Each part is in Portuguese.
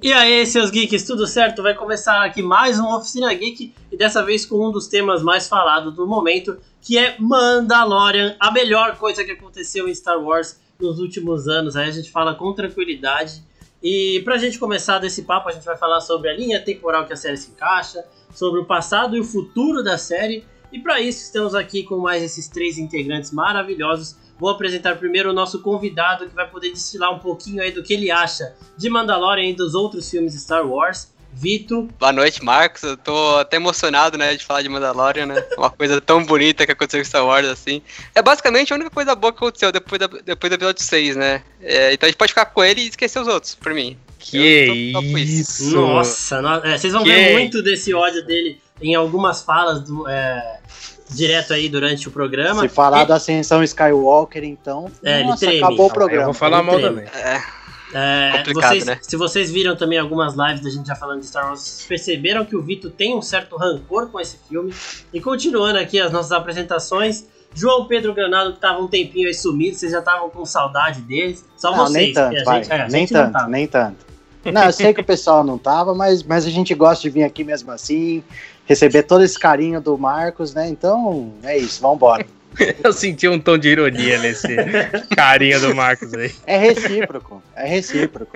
E aí, seus geeks, tudo certo? Vai começar aqui mais uma Oficina Geek e dessa vez com um dos temas mais falados do momento, que é Mandalorian, a melhor coisa que aconteceu em Star Wars nos últimos anos. Aí a gente fala com tranquilidade. E pra gente começar desse papo, a gente vai falar sobre a linha temporal que a série se encaixa, sobre o passado e o futuro da série. E para isso estamos aqui com mais esses três integrantes maravilhosos Vou apresentar primeiro o nosso convidado que vai poder destilar um pouquinho aí do que ele acha de Mandalorian e dos outros filmes de Star Wars. Vito. Boa noite, Marcos. Eu tô até emocionado, né, de falar de Mandalorian, né? Uma coisa tão bonita que aconteceu com Star Wars, assim. É basicamente a única coisa boa que aconteceu depois, da, depois do episódio 6, né? É, então a gente pode ficar com ele e esquecer os outros, por mim. Que tô, tô isso! Nossa, no, é, vocês vão que ver muito desse ódio dele em algumas falas do, é, direto aí durante o programa. Se falar da ascensão Skywalker, então. É, nossa, ele treme. acabou o programa. Eu vou falar mal também. É. É, vocês, né? Se vocês viram também algumas lives da gente já falando de Star Wars, perceberam que o Vito tem um certo rancor com esse filme. E continuando aqui as nossas apresentações, João Pedro Granado, que tava um tempinho aí sumido, vocês já estavam com saudade deles. Só não, vocês. Nem tanto, pai. Gente, é, nem tanto, nem tanto. Não, eu sei que o pessoal não tava, mas, mas a gente gosta de vir aqui mesmo assim, receber todo esse carinho do Marcos, né? Então, é isso, vambora. Eu senti um tom de ironia nesse carinho do Marcos aí. É recíproco, é recíproco.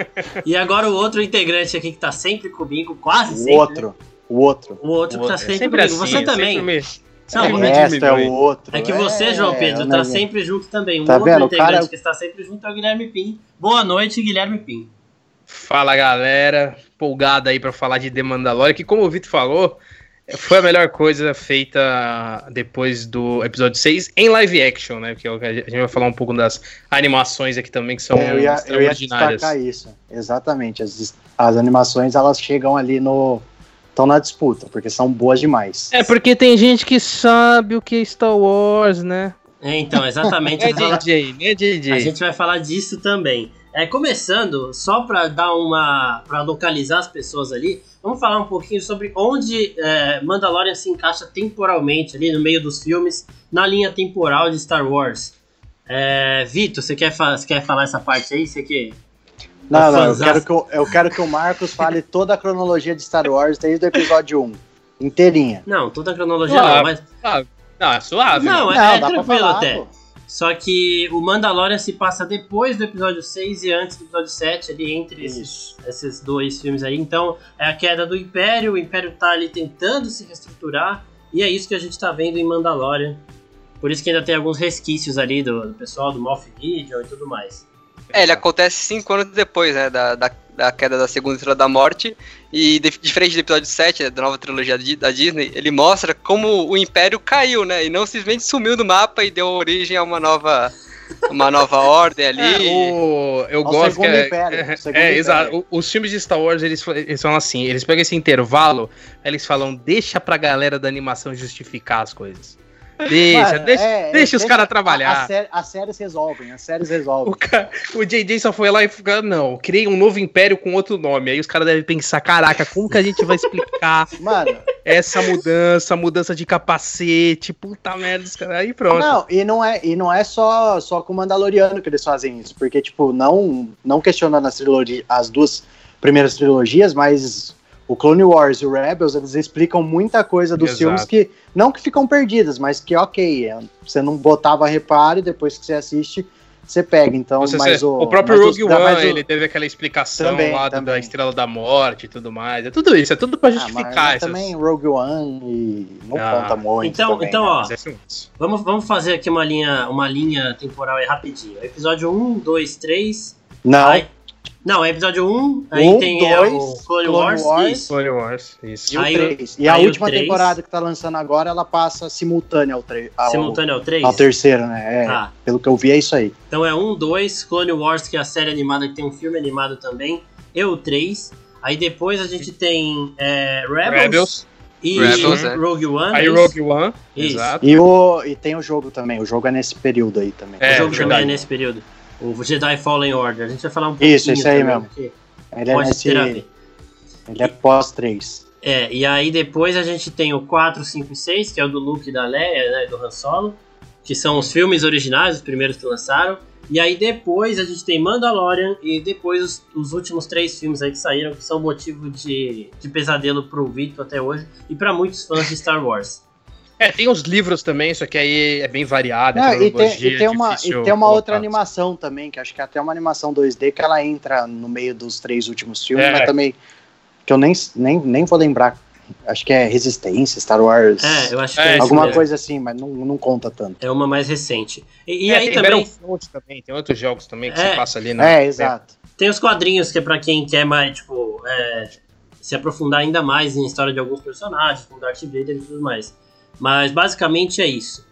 E agora o outro integrante aqui que tá sempre comigo, quase o sempre. Outro, né? o outro. O outro que tá sempre, sempre comigo. Assim, você também. Me... Não, é, resto, é o outro. É que você, é, João Pedro, tá sempre junto também. Um tá outro vendo? integrante cara... que está sempre junto é o Guilherme Pim. Boa noite, Guilherme Pim. Fala galera, empolgada aí para falar de The Mandalorian, que como o Vitor falou, foi a melhor coisa feita depois do episódio 6 em live action, né? Porque a gente vai falar um pouco das animações aqui também, que são é, eu ia, extraordinárias. Eu ia destacar isso, exatamente. As, as animações, elas chegam ali no... Estão na disputa, porque são boas demais. É, porque tem gente que sabe o que é Star Wars, né? É, então, exatamente. é DJ, né, DJ? A gente vai falar disso também. É, começando, só para dar uma. para localizar as pessoas ali, vamos falar um pouquinho sobre onde é, Mandalorian se encaixa temporalmente ali no meio dos filmes, na linha temporal de Star Wars. É, Vitor, você quer, você quer falar essa parte aí? Você quer. Não, não, eu quero, que eu, eu quero que o Marcos fale toda a cronologia de Star Wars desde o episódio 1. Inteirinha. Não, toda a cronologia não, mas. Ah, não, é suave. Não, é, não, é tranquilo falar, até. Pô. Só que o Mandalorian se passa depois do episódio 6 e antes do episódio 7, ali entre esses, esses, dois filmes aí. Então é a queda do Império, o Império tá ali tentando se reestruturar, e é isso que a gente tá vendo em Mandalorian. Por isso que ainda tem alguns resquícios ali do, do pessoal do Moff Gideon e tudo mais. É, ele acontece cinco anos depois, né, da, da, da queda da segunda estrela da morte, e de, diferente do episódio 7, né, da nova trilogia da Disney, ele mostra como o Império caiu, né, e não simplesmente sumiu do mapa e deu origem a uma nova uma nova ordem ali. É, o, eu gosto que é, império, é, é exato. Os filmes de Star Wars eles, eles falam assim, eles pegam esse intervalo, eles falam deixa pra galera da animação justificar as coisas. Deixa, Mano, deixa, é, deixa os caras trabalhar. As séries resolvem, as séries resolvem. O, cara, o JJ só foi lá e falou: não, criei um novo império com outro nome. Aí os caras devem pensar: caraca, como que a gente vai explicar Mano, essa mudança, mudança de capacete, puta merda, aí pronto. Não, e não é, e não é só, só com o Mandaloriano que eles fazem isso, porque, tipo, não, não questionando as, trilogia, as duas primeiras trilogias, mas o Clone Wars e o Rebels, eles explicam muita coisa dos Exato. filmes que não que ficam perdidas, mas que ok, é, você não botava reparo e depois que você assiste, você pega. Então, você, mas o, o próprio Rogue One, o, ele teve aquela explicação também, lá também. da Estrela da Morte e tudo mais. É tudo isso, é tudo para ah, justificar. Ah, mas, mas também Rogue One e não ah, conta muito. Então, também, então né? ó, vamos, vamos fazer aqui uma linha, uma linha temporal aí rapidinho. Episódio 1, 2, 3. Não. Aí, não, é episódio 1, aí um, tem dois, é, o Clone, Wars, Wars isso. Clone Wars, isso. E, o 3. e a última temporada que tá lançando agora, ela passa simultânea ao 3. Simultânea ao 3? Ao terceiro, né? É, ah. Pelo que eu vi, é isso aí. Então é 1, 2, Clone Wars, que é a série animada que tem um filme animado também, e o 3. Aí depois a gente tem é, Rebels, Rebels. E Rebels, é. Rogue One. Aí Rogue One, isso. exato. E, o, e tem o jogo também, o jogo é nesse período aí também. É, o jogo também é nesse período. O Jedi Fallen Order. A gente vai falar um pouquinho. Isso, isso aí mesmo. Ele é, nesse, ele é pós 3. É, e aí depois a gente tem o 4, 5 e 6, que é o do Luke e da Leia, né, do Han Solo, que são os filmes originais, os primeiros que lançaram. E aí depois a gente tem Mandalorian e depois os, os últimos três filmes aí que saíram, que são motivo de, de pesadelo pro Vitor até hoje e para muitos fãs de Star Wars. É, tem os livros também, só que aí é bem variado. Não, e, tem, e, tem uma, e tem uma outra animação também, que acho que é até uma animação 2D que ela entra no meio dos três últimos filmes, é. mas também que eu nem, nem, nem vou lembrar. Acho que é Resistência, Star Wars. É, eu acho que é, é alguma coisa assim, mas não, não conta tanto. É uma mais recente. E, e é, aí tem também. também. Tem outros jogos também que é. você passa ali na. É, exato. Tem os quadrinhos que é pra quem quer mais, tipo, é, se aprofundar ainda mais em história de alguns personagens, como Darth Vader e tudo mais. Mas basicamente é isso.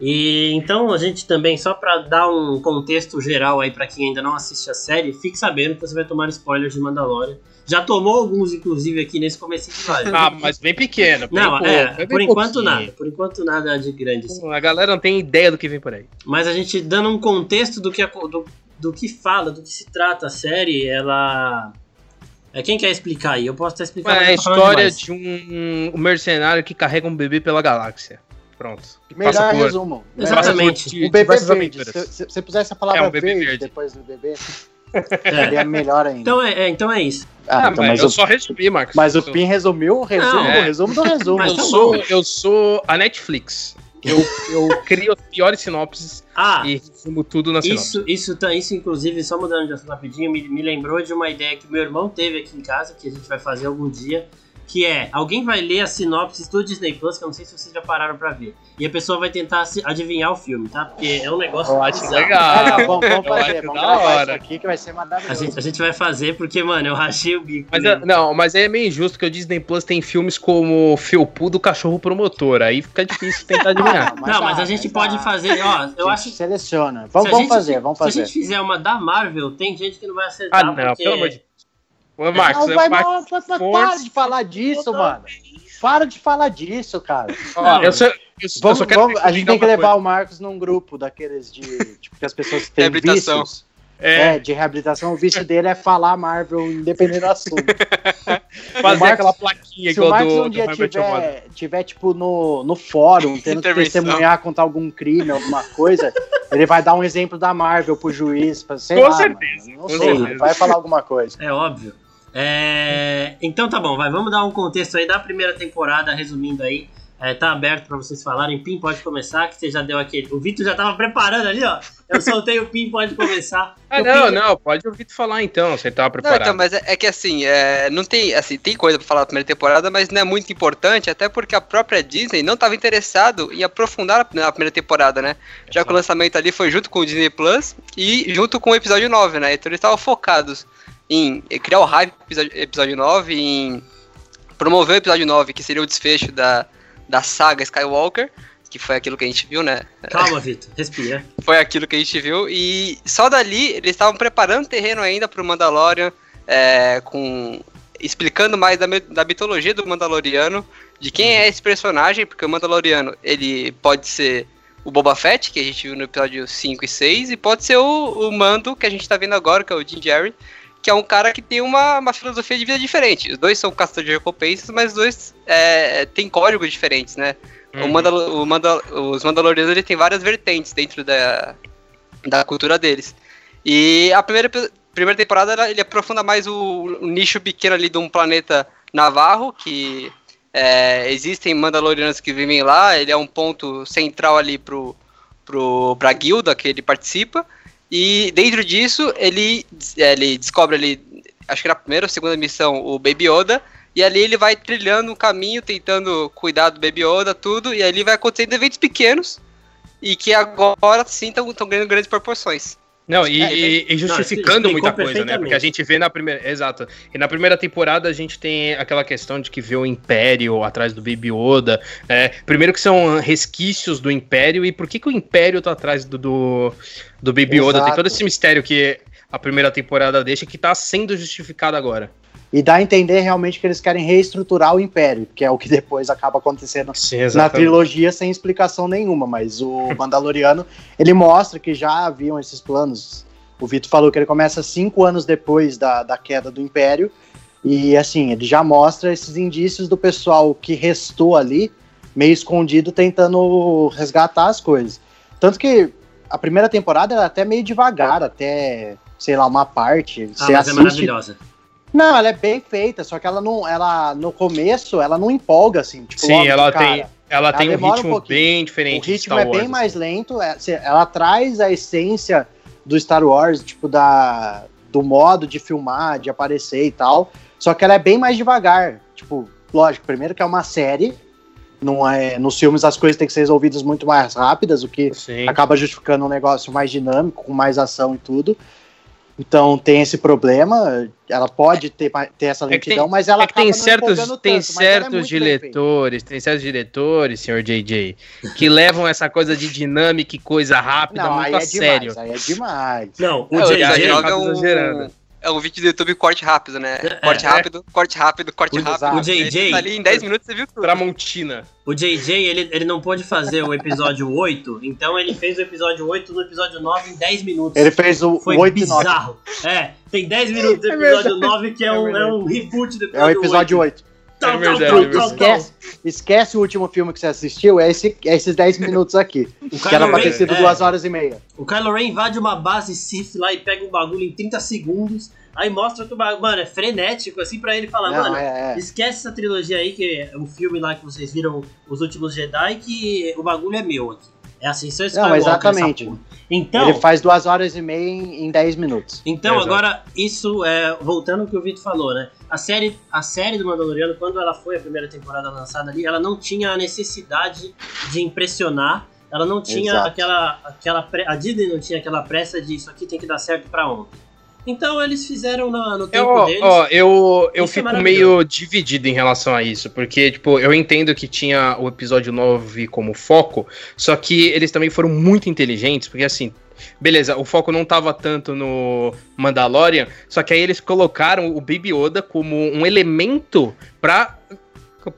E então a gente também, só para dar um contexto geral aí para quem ainda não assiste a série, fique sabendo que você vai tomar spoilers de Mandalorian. Já tomou alguns, inclusive, aqui nesse começo de live. Ah, mas bem pequeno. Bem não, pouco, é, por enquanto pouquinho. nada. Por enquanto nada de grande. Assim. A galera não tem ideia do que vem por aí. Mas a gente dando um contexto do que, do, do que fala, do que se trata a série, ela é quem quer explicar aí? Eu posso estar explicando. É a história de um, um, mercenário que carrega um bebê pela galáxia. Pronto. Melhor por... resumo. Exatamente. O bebê verde. Se você pusesse a palavra é, um verde, verde, depois do bebê, seria melhor ainda. Então é, é, então é isso. Ah, ah então, mas eu o... só resumi, Marcos. Mas o Pin resumiu o resumo, Não, é. o resumo do resumo. eu, sou, eu sou a Netflix. Eu, eu crio as piores sinopses ah, e resumo tudo na sinopse. Isso, isso, tá, isso, inclusive, só mudando de assunto rapidinho, me, me lembrou de uma ideia que meu irmão teve aqui em casa, que a gente vai fazer algum dia, que é, alguém vai ler a sinopse do Disney Plus, que eu não sei se vocês já pararam pra ver, e a pessoa vai tentar adivinhar o filme, tá? Porque é um negócio eu acho legal. É, vamos, vamos fazer, vamos gravar isso aqui que vai ser maravilhoso. A gente, a gente vai fazer porque, mano, eu rachei o bico. Mas, é, não, mas é meio injusto que o Disney Plus tem filmes como Felpu do Cachorro Promotor, aí fica difícil tentar adivinhar. não, mas, não, mas a gente pode fazer, ó, eu acho... Seleciona. Vamos, vamos gente, fazer, vamos fazer. Se a gente fizer uma da Marvel, tem gente que não vai acertar, Ah, não, porque... pelo amor de Ô, Marcos, não, vai, Marcos, para de falar disso, mano. Para de falar disso, cara. Ó, eu só, eu, vamos, eu vamos, a gente tem que levar coisa. o Marcos num grupo daqueles de. Tipo, que as pessoas têm vícios. É. é. de reabilitação. O vício dele é falar Marvel, independente do assunto. Fazer Marcos, aquela plaquinha Se o Marcos do, um dia tiver, tiver, tipo, no, no fórum, tendo que testemunhar contra algum crime, alguma coisa, ele vai dar um exemplo da Marvel pro juiz, pra, sei Com lá, certeza. Mano, não sei, certeza. vai falar alguma coisa. É óbvio. É... Então tá bom, vai, vamos dar um contexto aí da primeira temporada, resumindo aí. É, tá aberto para vocês falarem. Pim, pode começar, que você já deu aquele. O Vitor já tava preparando ali, ó. Eu soltei o Pim, pode começar. Ah, não, Pim... não, pode o Vitor falar então, você tava preparado. Não, então, mas é, é que assim, é, não tem, assim, tem coisa pra falar da primeira temporada, mas não é muito importante, até porque a própria Disney não tava interessado em aprofundar a, primeira temporada, né? Já que o lançamento ali foi junto com o Disney Plus e junto com o episódio 9, né? Então eles estavam focados em criar o hype episódio, episódio 9, em promover o episódio 9, que seria o desfecho da, da saga Skywalker, que foi aquilo que a gente viu, né? Calma, Vitor, respira. foi aquilo que a gente viu, e só dali eles estavam preparando terreno ainda pro Mandalorian, é, com explicando mais da, da mitologia do Mandaloriano, de quem é esse personagem, porque o Mandaloriano, ele pode ser o Boba Fett, que a gente viu no episódio 5 e 6, e pode ser o, o Mando, que a gente tá vendo agora, que é o Jim Jerry, que é um cara que tem uma, uma filosofia de vida diferente. Os dois são caçadores de recompensas, mas os dois é, têm códigos diferentes, né? Uhum. O Mandal o Mandal os Mandalorianos ele tem várias vertentes dentro da, da cultura deles. E a primeira, primeira temporada ele aprofunda mais o, o nicho pequeno ali de um planeta Navarro, que é, existem Mandalorianos que vivem lá, ele é um ponto central ali pro, pro, pra guilda que ele participa. E dentro disso, ele, ele descobre ali, acho que na primeira ou segunda missão, o Baby Yoda. E ali ele vai trilhando um caminho, tentando cuidar do Baby Yoda, tudo. E ali vai acontecendo eventos pequenos. E que agora sim estão ganhando grandes proporções. Não, e, é, e, e justificando não, muita coisa, né? Porque a gente vê na primeira. Exato. E na primeira temporada a gente tem aquela questão de que vê o Império atrás do Baby Yoda. É, primeiro que são resquícios do Império, e por que, que o Império tá atrás do, do, do Baby Yoda? Exato. Tem todo esse mistério que a primeira temporada deixa que tá sendo justificado agora. E dá a entender realmente que eles querem reestruturar o Império, que é o que depois acaba acontecendo Sim, na trilogia sem explicação nenhuma. Mas o Mandaloriano, ele mostra que já haviam esses planos. O Vitor falou que ele começa cinco anos depois da, da queda do Império. E assim, ele já mostra esses indícios do pessoal que restou ali, meio escondido, tentando resgatar as coisas. Tanto que a primeira temporada ela é até meio devagar, até, sei lá, uma parte. Ah, você mas é assiste. maravilhosa. Não, ela é bem feita, só que ela não. Ela, no começo, ela não empolga, assim. Tipo, Sim, ela tem, ela tem um um ritmo pouquinho. bem O diferente. de ritmo é bem Wars, mais assim. lento, é, ela traz a essência do Star Wars, tipo, da, do modo de filmar, de aparecer e tal. Só que ela é bem mais devagar. Tipo, lógico, primeiro que é uma série. Não é, nos filmes as coisas têm que ser resolvidas muito mais rápidas, o que Sim. acaba justificando um negócio mais dinâmico, com mais ação e tudo. Então tem esse problema. Ela pode ter, ter essa É que tem- lentidão, mas ela É que tem certos, tem é certos feita. diretores, tem certos diretores, senhor JJ, que levam essa coisa de dinâmica e coisa rápida Não, muito aí a é sério. demais, aí é demais. Não, o É, JJ. é um. É um vídeo do YouTube corte rápido, né? É. corte É. rápido, corte rápido, corte Exato. rápido. O JJ tá ali em 10 minutos você viu tudo. Tramontina. O JJ, ele, ele não pôde fazer o episódio 8, então ele fez o episódio 8 no episódio 9 em 10 minutos. Ele fez o Foi 8 e 9. bizarro. É, tem 10 minutos do É episódio verdade. 9 que é, É um, é um reboot do É o episódio, episódio 8. 8. Tal, É tal, verdade, tal, é tal, verdade. tal. Esquece, esquece o último filme que você assistiu, é, esse, é esses 10 minutos aqui. O Que era pra ter sido é, 2 horas e meia. o Kylo Ren invade uma base Sith lá e pega um bagulho em 30 segundos. Aí mostra que o bagulho, mano, é frenético, assim, pra ele falar, Não, mano, é, é. esquece essa trilogia aí, que é um filme lá que vocês viram, Os Últimos Jedi, que o bagulho é meu aqui. É assim, só Não, exatamente. Então, Ele faz 2 horas e meia em, em 10 minutos. Então, agora, isso é. Voltando ao que o Vitor falou, né? A série, a série do Mandaloriano, quando ela foi a primeira temporada lançada ali, ela não tinha a necessidade de impressionar. Ela não tinha Exato. aquela. aquela pre- a Disney não tinha aquela pressa de isso aqui tem que dar certo pra ontem. Então eles fizeram na- no Eu, tempo ó, deles. ó, eu, eu Isso é fico maravilhoso. meio dividido em relação a isso, porque, tipo, eu entendo que tinha o episódio 9 como foco, só que eles também foram muito inteligentes, porque assim, beleza, o foco não tava tanto no Mandalorian, só que aí eles colocaram o Baby Yoda como um elemento pra,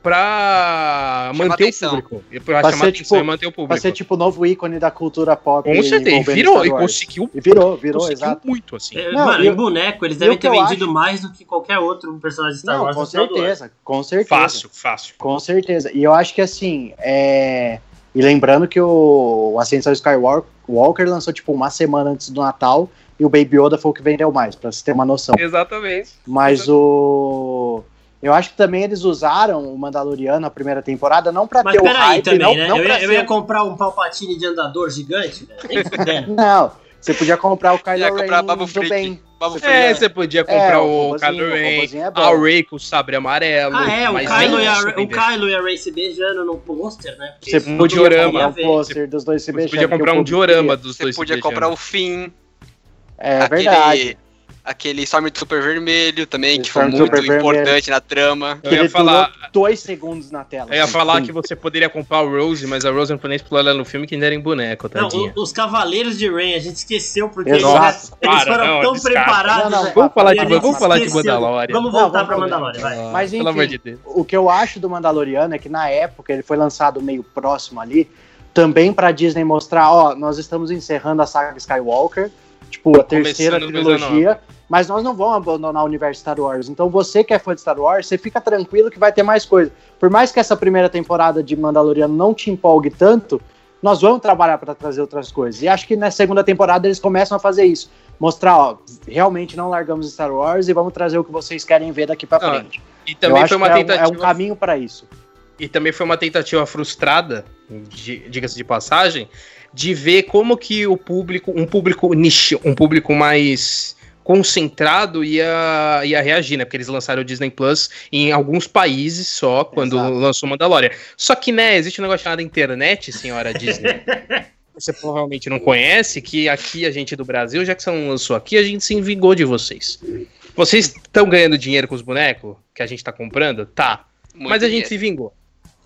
pra manter atenção. o público. Pra, Pra chamar ser, atenção tipo, e manter o Pra público. ser tipo o novo ícone da cultura pop. Com certeza, e virou, e conseguiu, E virou, virou, conseguiu exato. muito, assim. É, Não, mano, e boneco, eles devem ter vendido acho- mais do que qualquer outro personagem de Star Não, Wars com certeza, com certeza. Fácil, fácil. Com certeza. E eu acho que assim, é... e lembrando que o Ascensão Skywalker Walker lançou tipo uma semana antes do Natal e o Baby Yoda foi o que vendeu mais, pra você ter uma noção. Exatamente. Mas o eu acho que também eles usaram o Mandaloriano na primeira temporada não pra Mas ter o peraí hype, também, não, né? não eu, ia, eu ser- ia comprar um Palpatine de andador gigante, velho. Nem. Não, você podia comprar o Ia Kylo comprar Ren Babu do Freak. bem. Babu Você Freak. É, É. você podia comprar É, o o Kylo o Ren, é a Rey com o sabre amarelo. Ah, é, o mas Kylo, e a, o. Kylo e a Ray se beijando no pôster, né? Porque Você Um podia diorama. comprar um pôster dos dois se Você beijando. podia que comprar um diorama dos Você dois se podia comprar o Finn, É aquele, verdade. Aquele Stormtrooper vermelho também, que foi muito vermelho. importante na trama. Eu ia ele falar- dois segundos na tela. Eu ia falar sim. que você poderia comprar o Rose, mas a Rose não foi nem explorar ela no filme que ainda era em boneco, Não, tadinha. o- os Cavaleiros de Rain, a gente esqueceu porque Exato. eles, eles Para, foram não, tão descarta. preparados. Não, não, né? Vamos falar de, vamos falar de. Mandalorian. Vamos Não, voltar vamos pra. Mandalorian, vai. Ah, Mas, enfim, de Deus. O que eu acho do Mandaloriano é que na época ele foi lançado meio próximo ali, também pra Disney mostrar, ó, nós estamos encerrando a saga Skywalker, tipo, a terceira trilogia, mas nós não vamos abandonar o universo Star Wars. Então você que é fã de Star Wars, você fica tranquilo que vai ter mais coisa. Por mais que essa primeira temporada de Mandaloriano não te empolgue tanto, nós vamos trabalhar pra trazer outras coisas. E acho que na segunda temporada eles começam a fazer isso. Mostrar, ó, realmente não largamos Star Wars e vamos trazer o que vocês querem ver daqui pra Ah, frente. E Eu também foi uma que é um- tentativa. é um caminho pra isso. E também foi uma tentativa frustrada, di- diga-se de passagem, de ver como que o público, um público nicho, um público mais concentrado ia, ia reagir, né? Porque eles lançaram o Disney Plus em alguns países só, quando Exato. lançou Mandalorian. Só que, né, existe um negócio chamado internet, senhora Disney. Você provavelmente não conhece, que aqui a gente do Brasil, já que você não lançou aqui, a gente se envingou de vocês. Vocês estão ganhando dinheiro com os bonecos que a gente tá comprando? Tá. Muito Mas a gente dinheiro. se vingou.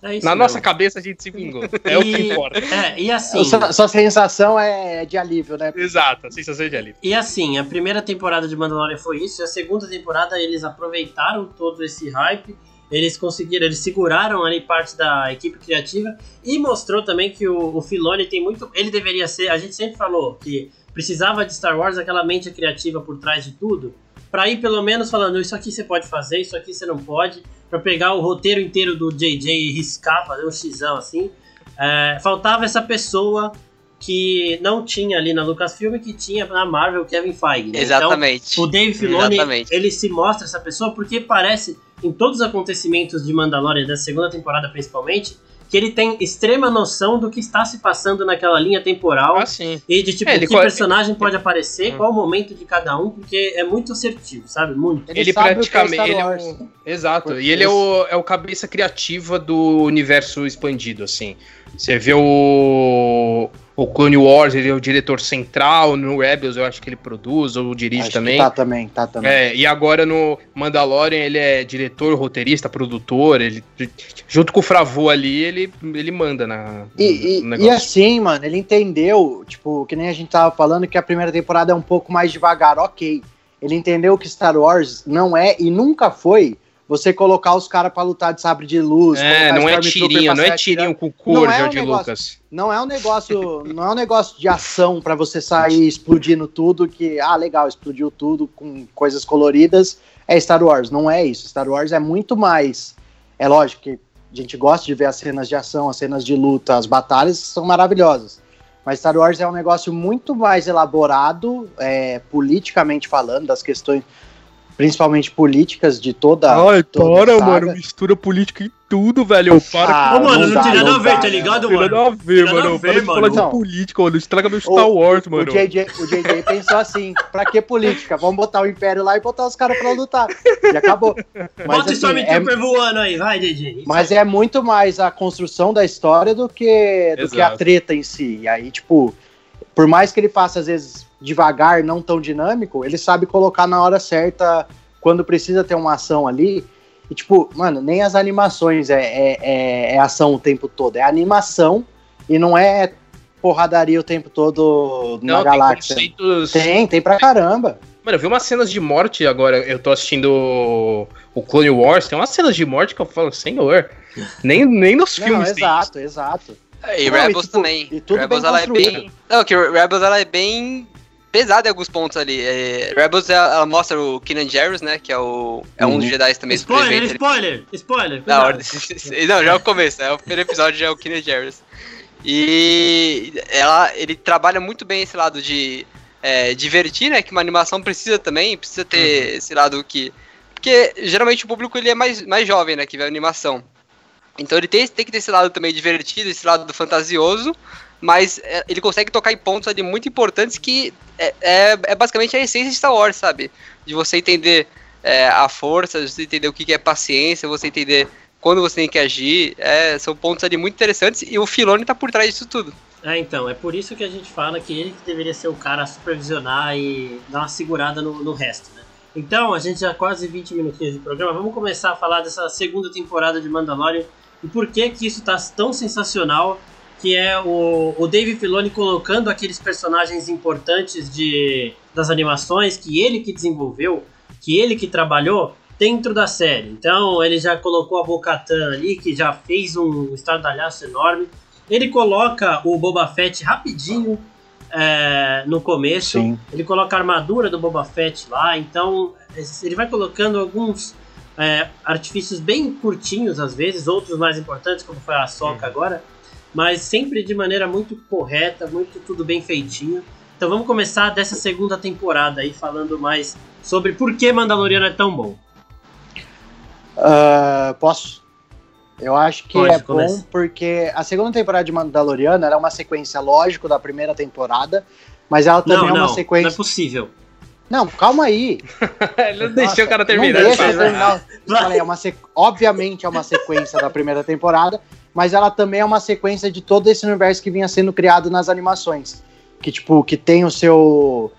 É isso Na mesmo. nossa cabeça a gente se vingou. É o que E- importa. É, e assim. Sua, sua sensação é de alívio, né? Exato, a sensação de alívio. E assim, a primeira temporada de Mandalorian foi isso, e a segunda temporada eles aproveitaram todo esse hype, eles conseguiram, eles seguraram ali parte da equipe criativa e mostrou também que o, o Filoni tem muito. Ele deveria ser. A gente sempre falou que precisava de Star Wars, aquela mente criativa por trás de tudo, pra ir pelo menos falando: isso aqui você pode fazer, isso aqui você não pode, pra pegar o roteiro inteiro do JJ e riscar, fazer um xizão assim. É, faltava essa pessoa que não tinha ali na Lucasfilm, que tinha na Marvel Kevin Feige. Né? Exatamente. Então, o Dave Filoni, Exatamente. ele se mostra essa pessoa porque parece, em todos os acontecimentos de Mandalorian, da segunda temporada principalmente, que ele tem extrema noção do que está se passando naquela linha temporal Ah, sim. e de tipo, É, ele que co- personagem pode aparecer, Hum. qual o momento de cada um, porque é muito assertivo, sabe? Muito. Ele Ele, sabe o que é praticamente. Star ele é o- Exato. Porque E ele é o, é o cabeça criativa do universo expandido, assim. Você vê o. O Clone Wars, ele é o diretor central. No Rebels, eu acho que ele produz ou dirige Acho também. Tá também, tá também. É, e agora no Mandalorian ele é diretor, roteirista, produtor, ele junto com o Fravô ali, ele, ele manda na E, no e, e assim, mano, ele entendeu, tipo, que nem a gente tava falando, que a primeira temporada é um pouco mais devagar, ok. Ele entendeu que Star Wars não é e nunca foi você colocar os caras pra lutar de sabre de luz. É, não é tirinha, não é tirinho com cor, Não é um negócio- Lucas. Não é um negócio, não é um negócio de ação pra você sair explodindo tudo que, ah, legal, explodiu tudo com coisas coloridas. É Star Wars, não é isso. Star Wars é muito mais. É lógico que a gente gosta de ver as cenas de ação, as cenas de luta, as batalhas são maravilhosas. Mas Star Wars é um negócio muito mais elaborado, é, politicamente falando, das questões, principalmente políticas de toda. Ai, toda para, saga. mano, mistura política em tudo, velho. Para Ah, com Ô, mano, não, dá, tem nada não a ver, tá ligado, Não tem mano? nada a ver, Nada a mano. ver, mano. falar de Não. política, mano. Estraga meu O- Star Wars, mano. O JJ, o JJ pensou assim: pra que política? Vamos botar o Império lá e botar os caras pra lutar. E acabou. Mas, Bota o assim, é, Stormtrooper voando aí, vai, DJ. mas é muito mais a construção da história do que, do que a treta em si. E aí, tipo, por mais que ele faça às vezes devagar, não tão dinâmico, ele sabe colocar na hora certa quando precisa ter uma ação ali. E, tipo, mano, nem as animações é, é, é- é ação o tempo todo. É animação e não é porradaria o tempo todo na Não, tem galáxia. conceitos... Tem, tem pra caramba. Mano, eu vi umas cenas de morte agora. Eu tô assistindo o- Clone Wars. Tem umas cenas de morte que eu falo, senhor. Nem, nem nos Não, filmes exato, exato. É, E Não, e Rebels tipo, também. e tudo Rebels bem ela é bem. Não, que Rebels ela é bem pesada em alguns pontos ali. É, Rebels ela, ela mostra o Keenan Jarrus, né? Que é, o, é um Uhum. dos Jedi também Spoiler, spoiler, spoiler. Cuidado. ordem. Não, já é o começo, é o primeiro episódio já é o Keenan Jarrus. E ela, ele trabalha muito bem esse lado de é, divertir, né? Que uma animação precisa também, precisa ter esse lado que. Porque geralmente o público ele é mais, mais jovem, né? Que vê animação. Então ele tem, tem que ter esse lado também divertido, esse lado fantasioso, mas é, ele consegue tocar em pontos ali muito importantes que é, é, é basicamente a essência de Star Wars, sabe? De você entender é, a força, de você entender o que é paciência, você entender quando você tem que agir. É, são pontos ali muito interessantes e o Filoni tá por trás disso tudo. É, então, é por isso que a gente fala que ele que deveria ser o cara a supervisionar e dar uma segurada no, no resto, né? Então, a gente já quase 20 minutinhos de programa, vamos começar a falar dessa segunda temporada de Mandalorian e por que que isso tá tão sensacional, que é o, o Dave Filoni colocando aqueles personagens importantes de, das animações que ele que desenvolveu, que ele que trabalhou dentro da série. Então, ele já colocou a Bo-Katan ali, que já fez um estardalhaço enorme. Ele coloca o Boba Fett rapidinho é, no começo. Sim. Ele coloca a armadura do Boba Fett lá. Então, ele vai colocando alguns é, artifícios bem curtinhos às vezes, outros mais importantes, como foi a Soca agora. Mas sempre de maneira muito correta, muito tudo bem feitinho. Então vamos começar dessa segunda temporada aí falando mais sobre por que Mandaloriano é tão bom. Ah, posso? Eu acho que Pode, é começa. bom porque a segunda temporada de Mandaloriano era uma sequência, lógico, da primeira temporada, mas ela também Não, é uma não, não é sequência. possível. Não, calma aí. Ele não deixou o cara terminar. Não de deixa eu terminar. Falei, é uma sequ... Obviamente é uma sequência da primeira temporada, mas ela também é uma sequência de todo esse universo que vinha sendo criado nas animações. Que, tipo, que tem o seu,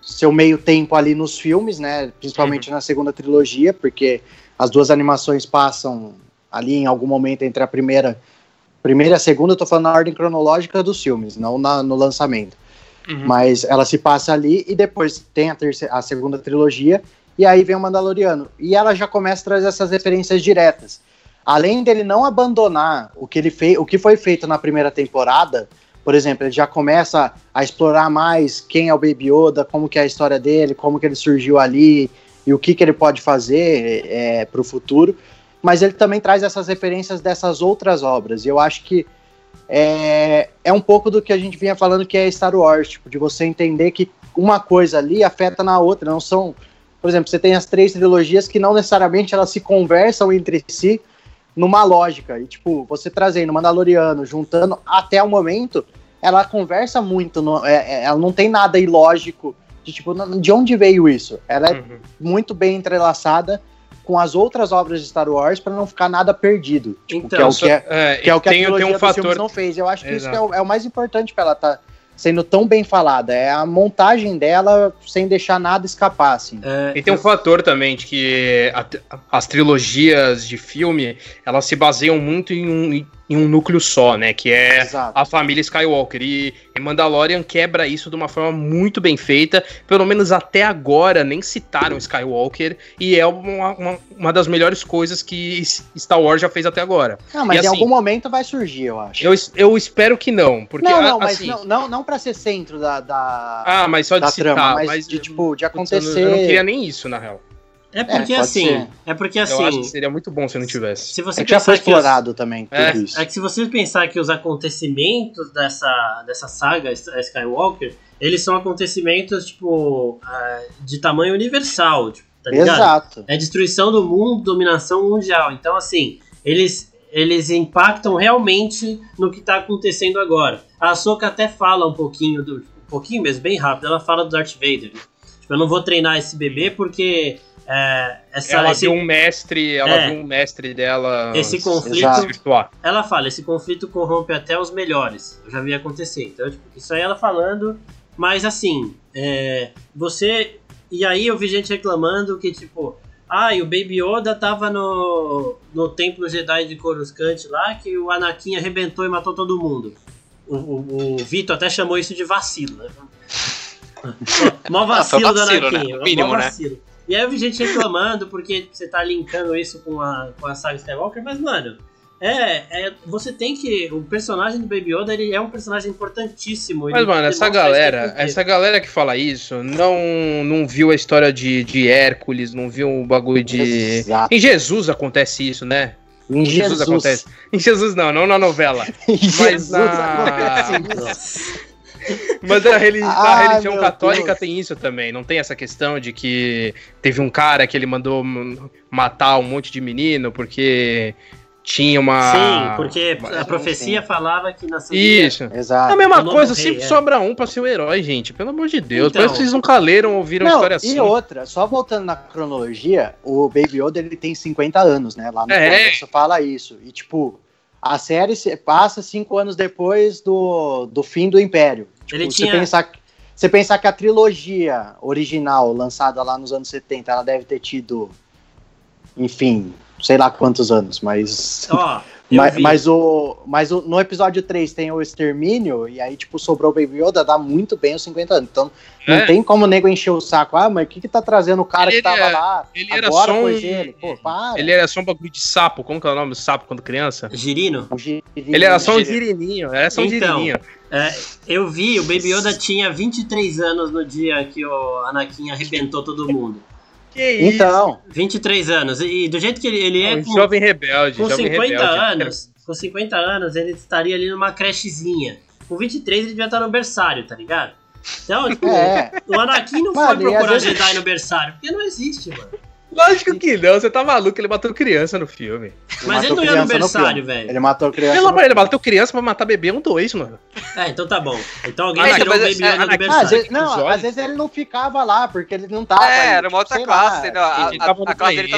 seu meio tempo ali nos filmes, né? Principalmente na segunda trilogia, porque as duas animações passam ali em algum momento entre a primeira, primeira e a segunda, eu tô falando na ordem cronológica dos filmes, não na- no lançamento. Uhum. Mas ela se passa ali e depois tem a, terceira, a segunda trilogia e aí vem o Mandaloriano. E ela já começa a trazer essas referências diretas. Além dele não abandonar o que ele fez, o que foi feito na primeira temporada, por exemplo, ele já começa a explorar mais quem é o Baby Yoda, como que é a história dele, como que ele surgiu ali e o que, que ele pode fazer é, para o futuro. Mas ele também traz essas referências dessas outras obras. E eu acho que é, é um pouco do que a gente vinha falando que é Star Wars, tipo, de você entender que uma coisa ali afeta na outra, não são. Por exemplo, você tem as três trilogias que não necessariamente elas se conversam entre si numa lógica. E, tipo, você trazendo Mandaloriano, juntando até o momento, ela conversa muito, no, é, é, ela não tem nada ilógico de tipo, de onde veio isso? Ela é uhum. muito bem entrelaçada com as outras obras de Star Wars para não ficar nada perdido. Tipo, então, que é o que, é, é, que, é o que tem, a trilogia um fator... não fez. Eu acho que Exato. isso é o, é o mais importante para ela estar tá sendo tão bem falada. É a montagem dela sem deixar nada escapar, assim. É, e tem um fator também de que a, as trilogias de filme, elas se baseiam muito em um, em um núcleo só, né? Que é Exato. a família Skywalker. E, e, Mandalorian quebra isso de uma forma muito bem feita. Pelo menos até agora nem citaram Skywalker. E é uma, uma, uma das melhores coisas que Star Wars já fez até agora. Não, mas e, em assim, algum momento vai surgir, eu acho. Eu, eu espero que não. Porque, não, não, assim, mas não, não, não pra ser centro da, da Ah, mas só de citar. Trama, mas, mas de, tipo, de acontecer... Eu não queria nem isso, na real. É porque é, assim. Ser. É porque assim. Eu acho que seria muito bom se não tivesse. Se você é que já foi explorado os, também. É, é, que se você pensar que os acontecimentos dessa, dessa saga Skywalker, eles são acontecimentos, tipo, uh, de tamanho universal. Tipo, tá ligado? Exato. É destruição do mundo, dominação mundial. Então, assim, eles, eles impactam realmente no que tá acontecendo agora. A Ahsoka até fala um pouquinho do. Um pouquinho mesmo, bem rápido, ela fala do Darth Vader. Tipo, eu não vou treinar esse bebê porque é, essa, ela esse, viu um mestre, ela é, viu um mestre dela. Esse conflito. Ela fala, esse conflito corrompe até os melhores. Eu já vi acontecer. Então, tipo, isso aí ela falando. Mas assim, é, você. E aí eu vi gente reclamando que, tipo, ah, e o Baby Yoda tava no, no templo Jedi de Coruscant lá, que o Anakin arrebentou e matou todo mundo. O, o, o Vitor até chamou isso de vacilo, né? Mó vacilo, ah, vacilo do Anakin. Né? Mínimo, mó vacilo. Né? E aí eu vi gente reclamando porque você tá linkando isso com a, com a saga Skywalker, mas, mano, é, é, você tem que. O personagem do Baby Yoda ele é um personagem importantíssimo. Mas, mano, essa galera, essa galera que fala isso não, não viu a história de, de Hércules, não viu o bagulho de. Exato. Em Jesus acontece isso, né? Em Jesus, Jesus acontece. Em Jesus não, não na novela. em mas Jesus na... acontece isso. Mas a, religi ah, a religião católica Deus. tem isso também. Não tem essa questão de que teve um cara que ele mandou matar um monte de menino porque tinha uma. Sim, porque a profecia sim. falava que na Isso. Exato. É a mesma coisa, sempre é. sobra um pra ser o herói, gente. Pelo amor de Deus. Então, Parece que vocês nunca leram ou ouviram não, história assim. E outra, só voltando na cronologia, o Baby Yoda ele tem 50 anos, né? Lá no é. começo fala isso. E tipo, a série passa cinco anos depois do, do fim do Império. Tipo, Ele tinha... você, pensar, você pensar que a trilogia original, lançada lá nos anos 70, ela deve ter tido, enfim, sei lá quantos anos, mas. Oh, mas, mas, o, mas o, no episódio 3 tem o extermínio, e aí, tipo, sobrou o Baby Yoda, dá muito bem os 50 anos. Então, é. não tem como o nego encher o saco. Ah, mas o que que tá trazendo o cara ele que tava era, lá? Ele era agora, só um, ele. Pô, para. Ele era só um bagulho de sapo. Como que é o nome do sapo quando criança? Girino. girino. Ele era só um girininho. Era só um então, girininho. É, eu vi, o Baby Yoda tinha 23 anos no dia que o Anakin arrebentou todo mundo. Que isso? Então. 23 anos. E do jeito que ele, ele é. Um com, jovem rebelde. Com jovem 50 rebelde. anos. Com 50 anos, ele estaria ali numa crechezinha. Com 23, ele devia estar no berçário, tá ligado? Então, tipo, é. o Anakin não mano, foi procurar vezes... Jedi no berçário, porque não existe, mano. Lógico que não, você tá maluco, ele matou criança no filme. Ele Mas ele não ia no berçário, velho. Ele matou criança. Pelo amor, ele matou criança pra matar bebê um dois, mano. É, então tá bom. Então alguém ah, tirou o Baby Yoda do berçário. Às vezes, não, às vezes ele não ficava lá, porque ele não tava. É, era uma outra classe. Lá, a, ele tava a, classe dele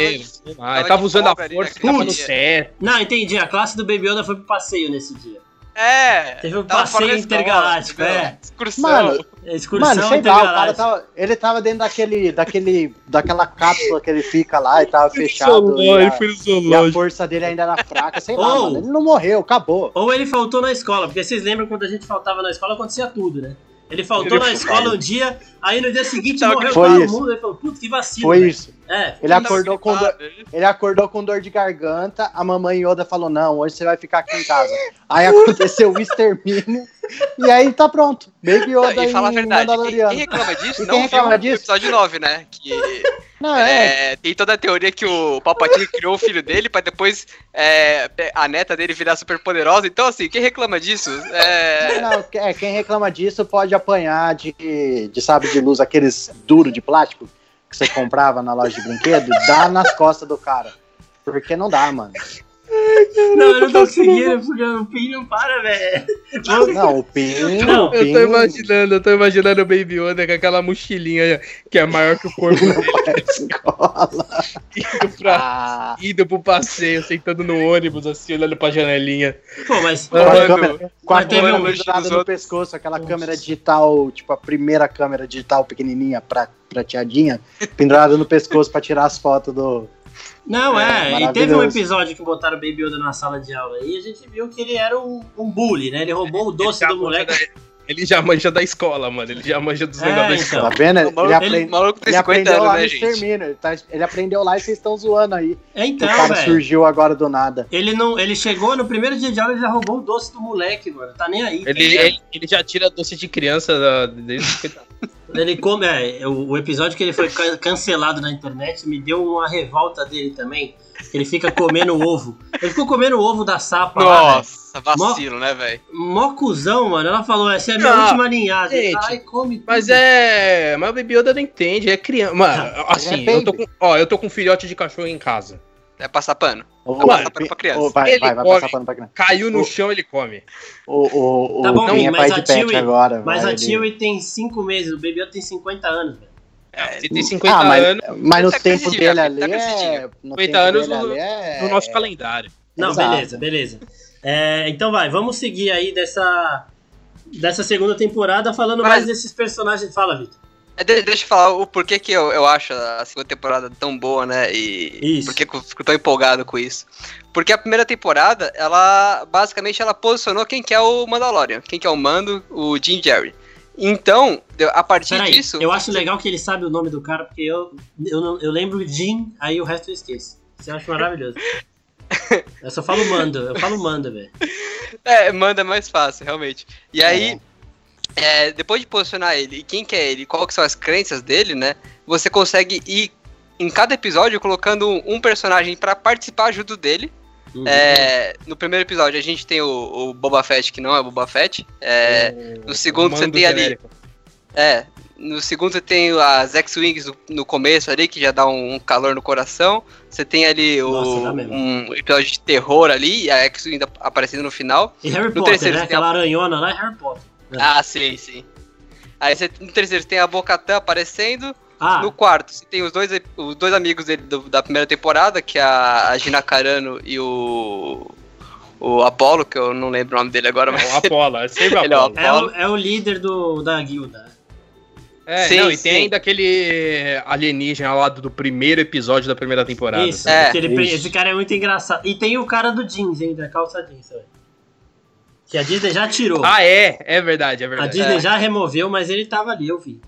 tava. ele tava usando a força, tava no certo. Não, entendi. A classe do Baby Yoda foi pro passeio nesse dia. É. Teve um passeio intergaláctico, é. Excursão. Mano, excursão mano, sei lá, o cara tava, ele tava dentro daquele, daquele, daquela cápsula que ele fica lá e tava fechado. e, a, e a força dele ainda era fraca, sei lá, mano, ele não morreu, acabou. Ou ele faltou na escola, porque vocês lembram quando a gente faltava na escola, acontecia tudo, né? Ele faltou ele na escola um dia, aí no dia seguinte morreu todo mundo. Ele falou, putz, que vacilo. Foi né? isso. É, Ele acordou com dor, Ele- ele acordou com dor de garganta, a mamãe Yoda falou: "Não, hoje você vai ficar aqui em casa". Aí aconteceu o extermínio e aí tá pronto. Baby Não, Yoda e fala a verdade, quem, quem reclama disso E não reclama disso? o episódio 9, né? Que Não, é. é, tem toda a teoria que o Palpatine criou o filho dele pra depois é, a neta dele virar super poderosa. Então, assim, quem reclama disso é. Não, é, quem reclama disso pode apanhar de, de sabre de luz, aqueles duro de plástico que você comprava na loja de brinquedo, dá nas costas do cara. Porque não dá, mano. Não, eu não tô conseguindo, porque o Pin não para, velho. Não, o Pin. Não, Eu tô imaginando, eu tô imaginando o Baby Yoda com aquela mochilinha que é maior que o corpo dele, pra escola. indo, pra, Ah, indo pro passeio, sentando no ônibus, assim, olhando pra janelinha. Pô, mas. com a Mano, câmera, com a câmera um pendurada no outros. pescoço, aquela câmera digital, tipo a primeira câmera digital pequenininha, pra, prateadinha, pendurada no pescoço pra tirar as fotos do. Não, É, é, e teve um episódio que botaram o Baby Yoda na sala de aula e a gente viu que ele era um, um bully, né? Ele roubou o doce Ele já do moleque. da- Ele já manja da escola, mano. Ele já manja dos É, negócios da então. escola. Tá vendo? O Ele, maluco, aprende- o maluco tem ele 50 aprendeu anos, lá né, gente? extermínio. Ele, tá- ele aprendeu lá e vocês estão zoando aí. É, o então, cara velho. surgiu agora do nada. Ele não, ele chegou no primeiro dia de aula e já roubou o doce do moleque, mano. Tá nem aí. tá Ele, ligado? ele, ele já tira doce de criança da- desde que tá. Ele come, é, o, episódio que ele foi can- cancelado na internet me deu uma revolta dele também. Ele fica comendo ovo. Ele ficou comendo o ovo da sapa lá. Nossa, vacilo, né, velho? Mó cuzão, mano. Ela falou, essa é a minha Não, última. Ele gente, lá e come Mas tudo. é. Mas o Baby Yoda não entende, é criança. Mano, assim, é eu tô, com, ó, eu tô com um filhote de cachorro em casa. É passar pano. Ô, Mano, Passar pano pra criança. ô, vai, Ele vai, vai come. passar pano pra criança. Caiu no O- chão, ele come. O, o, o Tá bom, Pin é mas pai a de Chewie- agora. Mas vai, a ele- Chewie tem 5 meses, o Baby Yoda tem 50 anos, velho. É, ele tem 50 ah, mas, anos mas no Tá tempo dele tá ali é. crescidinho. No 50 tempo anos no- é- no nosso calendário. Não, Exato. beleza, beleza. É, então vai, vamos seguir aí dessa, dessa segunda temporada falando Mas- mais desses personagens. Fala, Vitor. É, de- deixa eu falar o porquê que eu, eu acho a segunda temporada tão boa, né? E Isso. por que que eu fico tão empolgado com isso. Porque a primeira temporada, ela basicamente ela posicionou quem que é o Mandalorian, quem que é o Mando, o Jim Jerry. Então, a partir Peraí, disso. eu acho legal que ele sabe o nome do cara, porque eu, eu, não- eu lembro Jim, aí o resto eu esqueço. Eu acho maravilhoso. Eu só falo mando, eu falo mando, velho. É, manda mais fácil, realmente. E aí, é, depois de posicionar ele, e quem que é ele, que são as crenças dele, né? Você consegue ir em cada episódio colocando um, personagem pra participar junto dele. Uhum. É, no primeiro episódio a gente tem o, o Boba Fett, que não é Boba Fett. É, O- no segundo você tem ali- é, no segundo você tem as X-Wings no, no começo ali, que já dá um, um calor no coração. Você tem ali o- Nossa, um episódio de terror ali, e a X-Wing aparecendo no final. E Harry no Potter, terceiro né? Aquela aranhona lá é Harry Potter. Ah, sim, sim. Aí você, no terceiro você tem a Bocatã aparecendo. Ah, No quarto, você tem os dois, os dois amigos dele do- da primeira temporada, que é a, a Gina Carano e o. O Apollo, que eu não lembro o nome dele agora, É mas. o Apollo, é sempre o Ele é o Apollo. é, o, é o líder do, da guilda. É, Sim, não, e sim. tem ainda aquele alienígena lá do, do primeiro episódio da primeira temporada. Isso, É, porque ele- isso. esse cara é muito engraçado. E tem o cara do jeans, hein, da calça jeans, velho. Que a Disney já tirou. Ah, é, é verdade, é a verdade. Disney é. já removeu, mas ele tava ali, eu vi.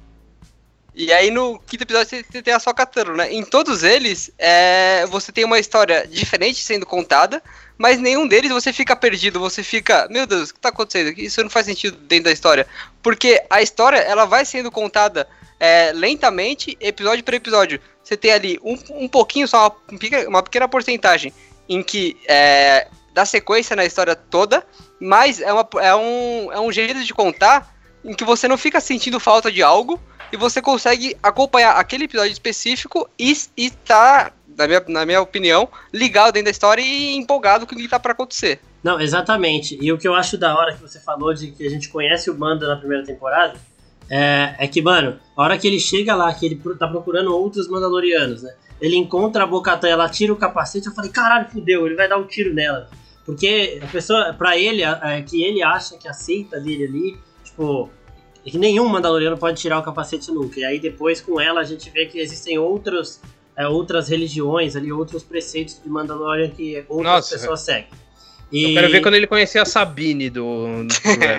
E aí no quinto episódio você- tem a Sokatano, né? Em todos eles, é, você tem uma história diferente sendo contada, mas nenhum deles você fica perdido, você fica, meu Deus, o que tá acontecendo? Isso não faz sentido dentro da história. Porque a história, ela vai sendo contada é, lentamente, episódio por episódio. Você tem ali um, um pouquinho, só uma, pequena- uma pequena porcentagem em que é, dá sequência na história toda, mas é, uma, é, um, é um jeito de contar em que você não fica sentindo falta de algo, e você consegue acompanhar aquele episódio específico e, e tá, na minha, na minha opinião, ligado dentro da história e empolgado com o que tá pra acontecer. Não, exatamente. E o que eu acho da hora que você falou de que a gente conhece o Manda na primeira temporada é, é que, mano, a hora que ele chega lá, que ele tá procurando outros Mandalorianos, né? Ele encontra a Bocatan, ela tira o capacete, eu falei, caralho, fudeu, ele vai dar um tiro nela. Porque a pessoa, pra ele, é que ele acha que a seita dele ali, tipo, é que nenhum Mandaloriano pode tirar o capacete nunca. E aí depois com ela a gente vê que existem outros, é, outras religiões ali, outros preceitos de Mandalorian que outras Nossa. pessoas seguem. E... Eu quero ver quando ele conhecer a Sabine do.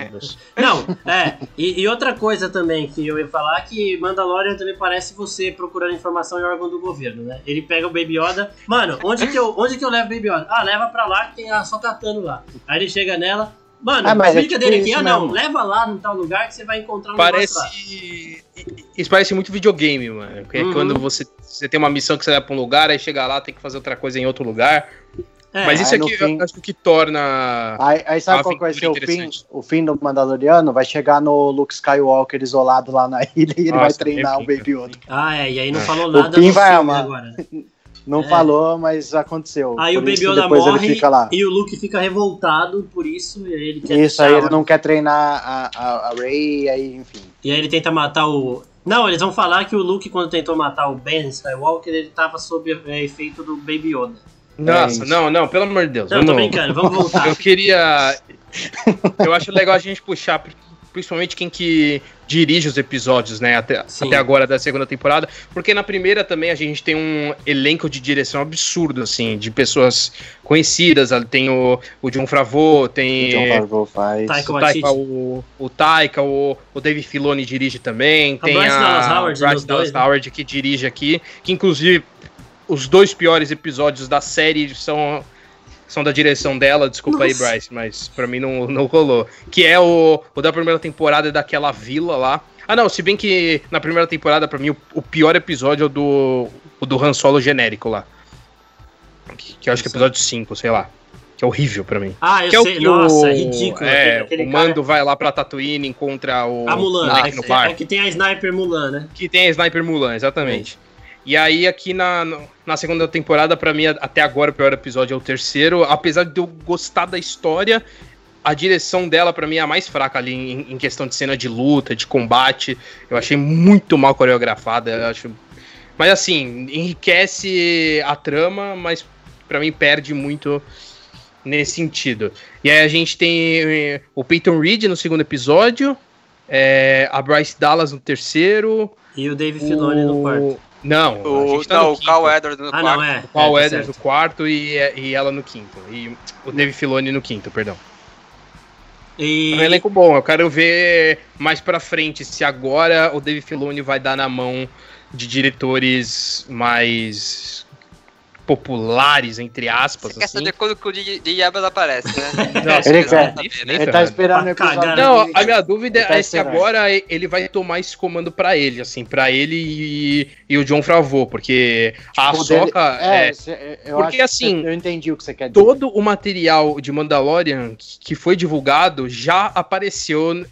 Não, é. E, e, outra coisa também que eu ia falar é que Mandalorian também parece você procurando informação em órgão do governo, né? Ele pega o Baby Yoda. Mano, onde que eu, onde que eu levo o Baby Yoda? Ah, leva pra lá que tem a só catando lá. Aí ele chega nela. Mano, Ah, mas é explica tipo dele aqui. Ah, não. mesmo. Leva lá no tal lugar que você vai encontrar um negócio lá. Parece. Isso parece muito videogame, mano. É Uhum. quando você, você tem uma missão que você vai pra um lugar, aí chega lá, tem que fazer outra coisa em outro lugar. É, Mas isso aqui fim- eu acho que o que torna. Aí, aí sabe qual vai fica ser o fim, o fim do Mandaloriano? Vai chegar no Luke Skywalker isolado lá na ilha e ele vai Nossa, treinar o nem Baby Yoda. Ah, é. E aí não É. falou O nada Pim no vai amar. agora. né? Não É. falou, mas aconteceu. Aí Por o Baby Yoda morre ele fica lá. e o Luke fica revoltado por isso. E aí ele quer Isso, aí ele não quer treinar a, a, a Rey, aí, enfim. E aí ele tenta matar o. Não, eles vão falar que o Luke, quando tentou matar o Ben Skywalker, ele tava sob é, efeito do Baby Yoda. Nossa, isso. não, não, pelo amor de Deus. Não, tô vamos- brincando, vamos voltar. Eu queria. Eu acho legal a gente puxar, principalmente quem que dirige os episódios, né? Até, Sim. até agora da segunda temporada. Porque na primeira também a gente tem um elenco de direção absurdo, assim, de pessoas conhecidas. Tem o, o John Favreau, tem. John Favreau faz. Taika o. Taika, o, o Taika, o, o David Filoni dirige também. A tem Bryce a Dallas Howard Bryce Dallas dois, né? Howard que dirige aqui. Que inclusive os dois piores episódios da série são, são da direção dela. Desculpa aí, Nossa. Bryce, mas pra mim não, não rolou. Que é o, o da primeira temporada é daquela vila lá. Ah, não, se bem que na primeira temporada, pra mim, o, o pior episódio é o do, o do Han Solo genérico lá. Que, que eu acho que é episódio 5, sei lá. Que é horrível pra mim. Ah, eu Que é o sei. que Nossa, o, ridículo. É, aquele o cara- Mando vai lá pra Tatooine, encontra o A Mulan. moleque é, no é, bar. é que tem a Sniper Mulan, né? Que tem a Sniper Mulan, exatamente. E aí, aqui na, na segunda temporada, pra mim, até agora, o pior episódio é o terceiro. Apesar de eu gostar da história, a direção dela, pra mim, é a mais fraca ali em, em questão de cena de luta, de combate. Eu achei muito mal coreografada. Acho. Mas assim, enriquece a trama, mas pra mim perde muito nesse sentido. E aí a gente tem eh, o Peyton Reed no segundo episódio, eh, a Bryce Dallas no terceiro. E o Dave Filoni no quarto. Não, a O, gente tá não, no o. Carl Edward no Ah, quarto. não, é. O Paul é, tá Edwards no quarto e, e ela no quinto. E o Dave Filoni no quinto, perdão. E... É um elenco bom. Eu quero ver mais pra frente se agora o Dave Filoni vai dar na mão de diretores mais populares, entre aspas. Você quer assim. saber quando que o J.J. Abrams aparece, né? Nossa, Ele quer. nem Ele tá esperando o episódio. Não, a minha dúvida Ele tá é se agora ele vai tomar esse comando pra ele, assim, pra ele e, e o John Favreau, porque a O dele- Soca é, é, porque, acho que assim, eu entendi o que você quer dizer. todo o material de Mandalorian que foi divulgado já apareceu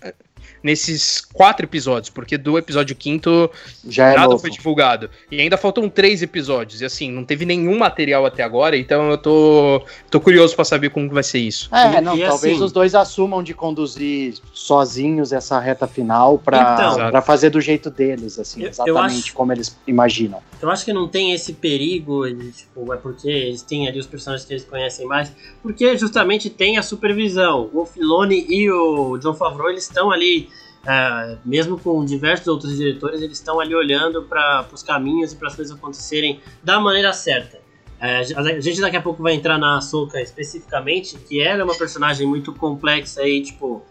nesses quatro episódios, porque do episódio quinto Já é nada novo. foi divulgado. E ainda faltam três episódios, e assim, não teve nenhum material até agora, então eu tô, tô curioso pra saber como vai ser isso. É, não, e talvez assim- os dois assumam de conduzir sozinhos essa reta final pra, Então. pra fazer do jeito deles, assim, exatamente acho- como eles imaginam. Eu acho que não tem esse perigo, de, tipo, é porque eles têm ali os personagens que eles conhecem mais, porque justamente tem a supervisão. O Filoni e o John Favreau, eles estão ali, é, mesmo com diversos outros diretores, eles estão ali olhando para os caminhos e para as coisas acontecerem da maneira certa. É, a gente daqui a pouco vai entrar na Ahsoka especificamente, que ela é uma personagem muito complexa e, tipo,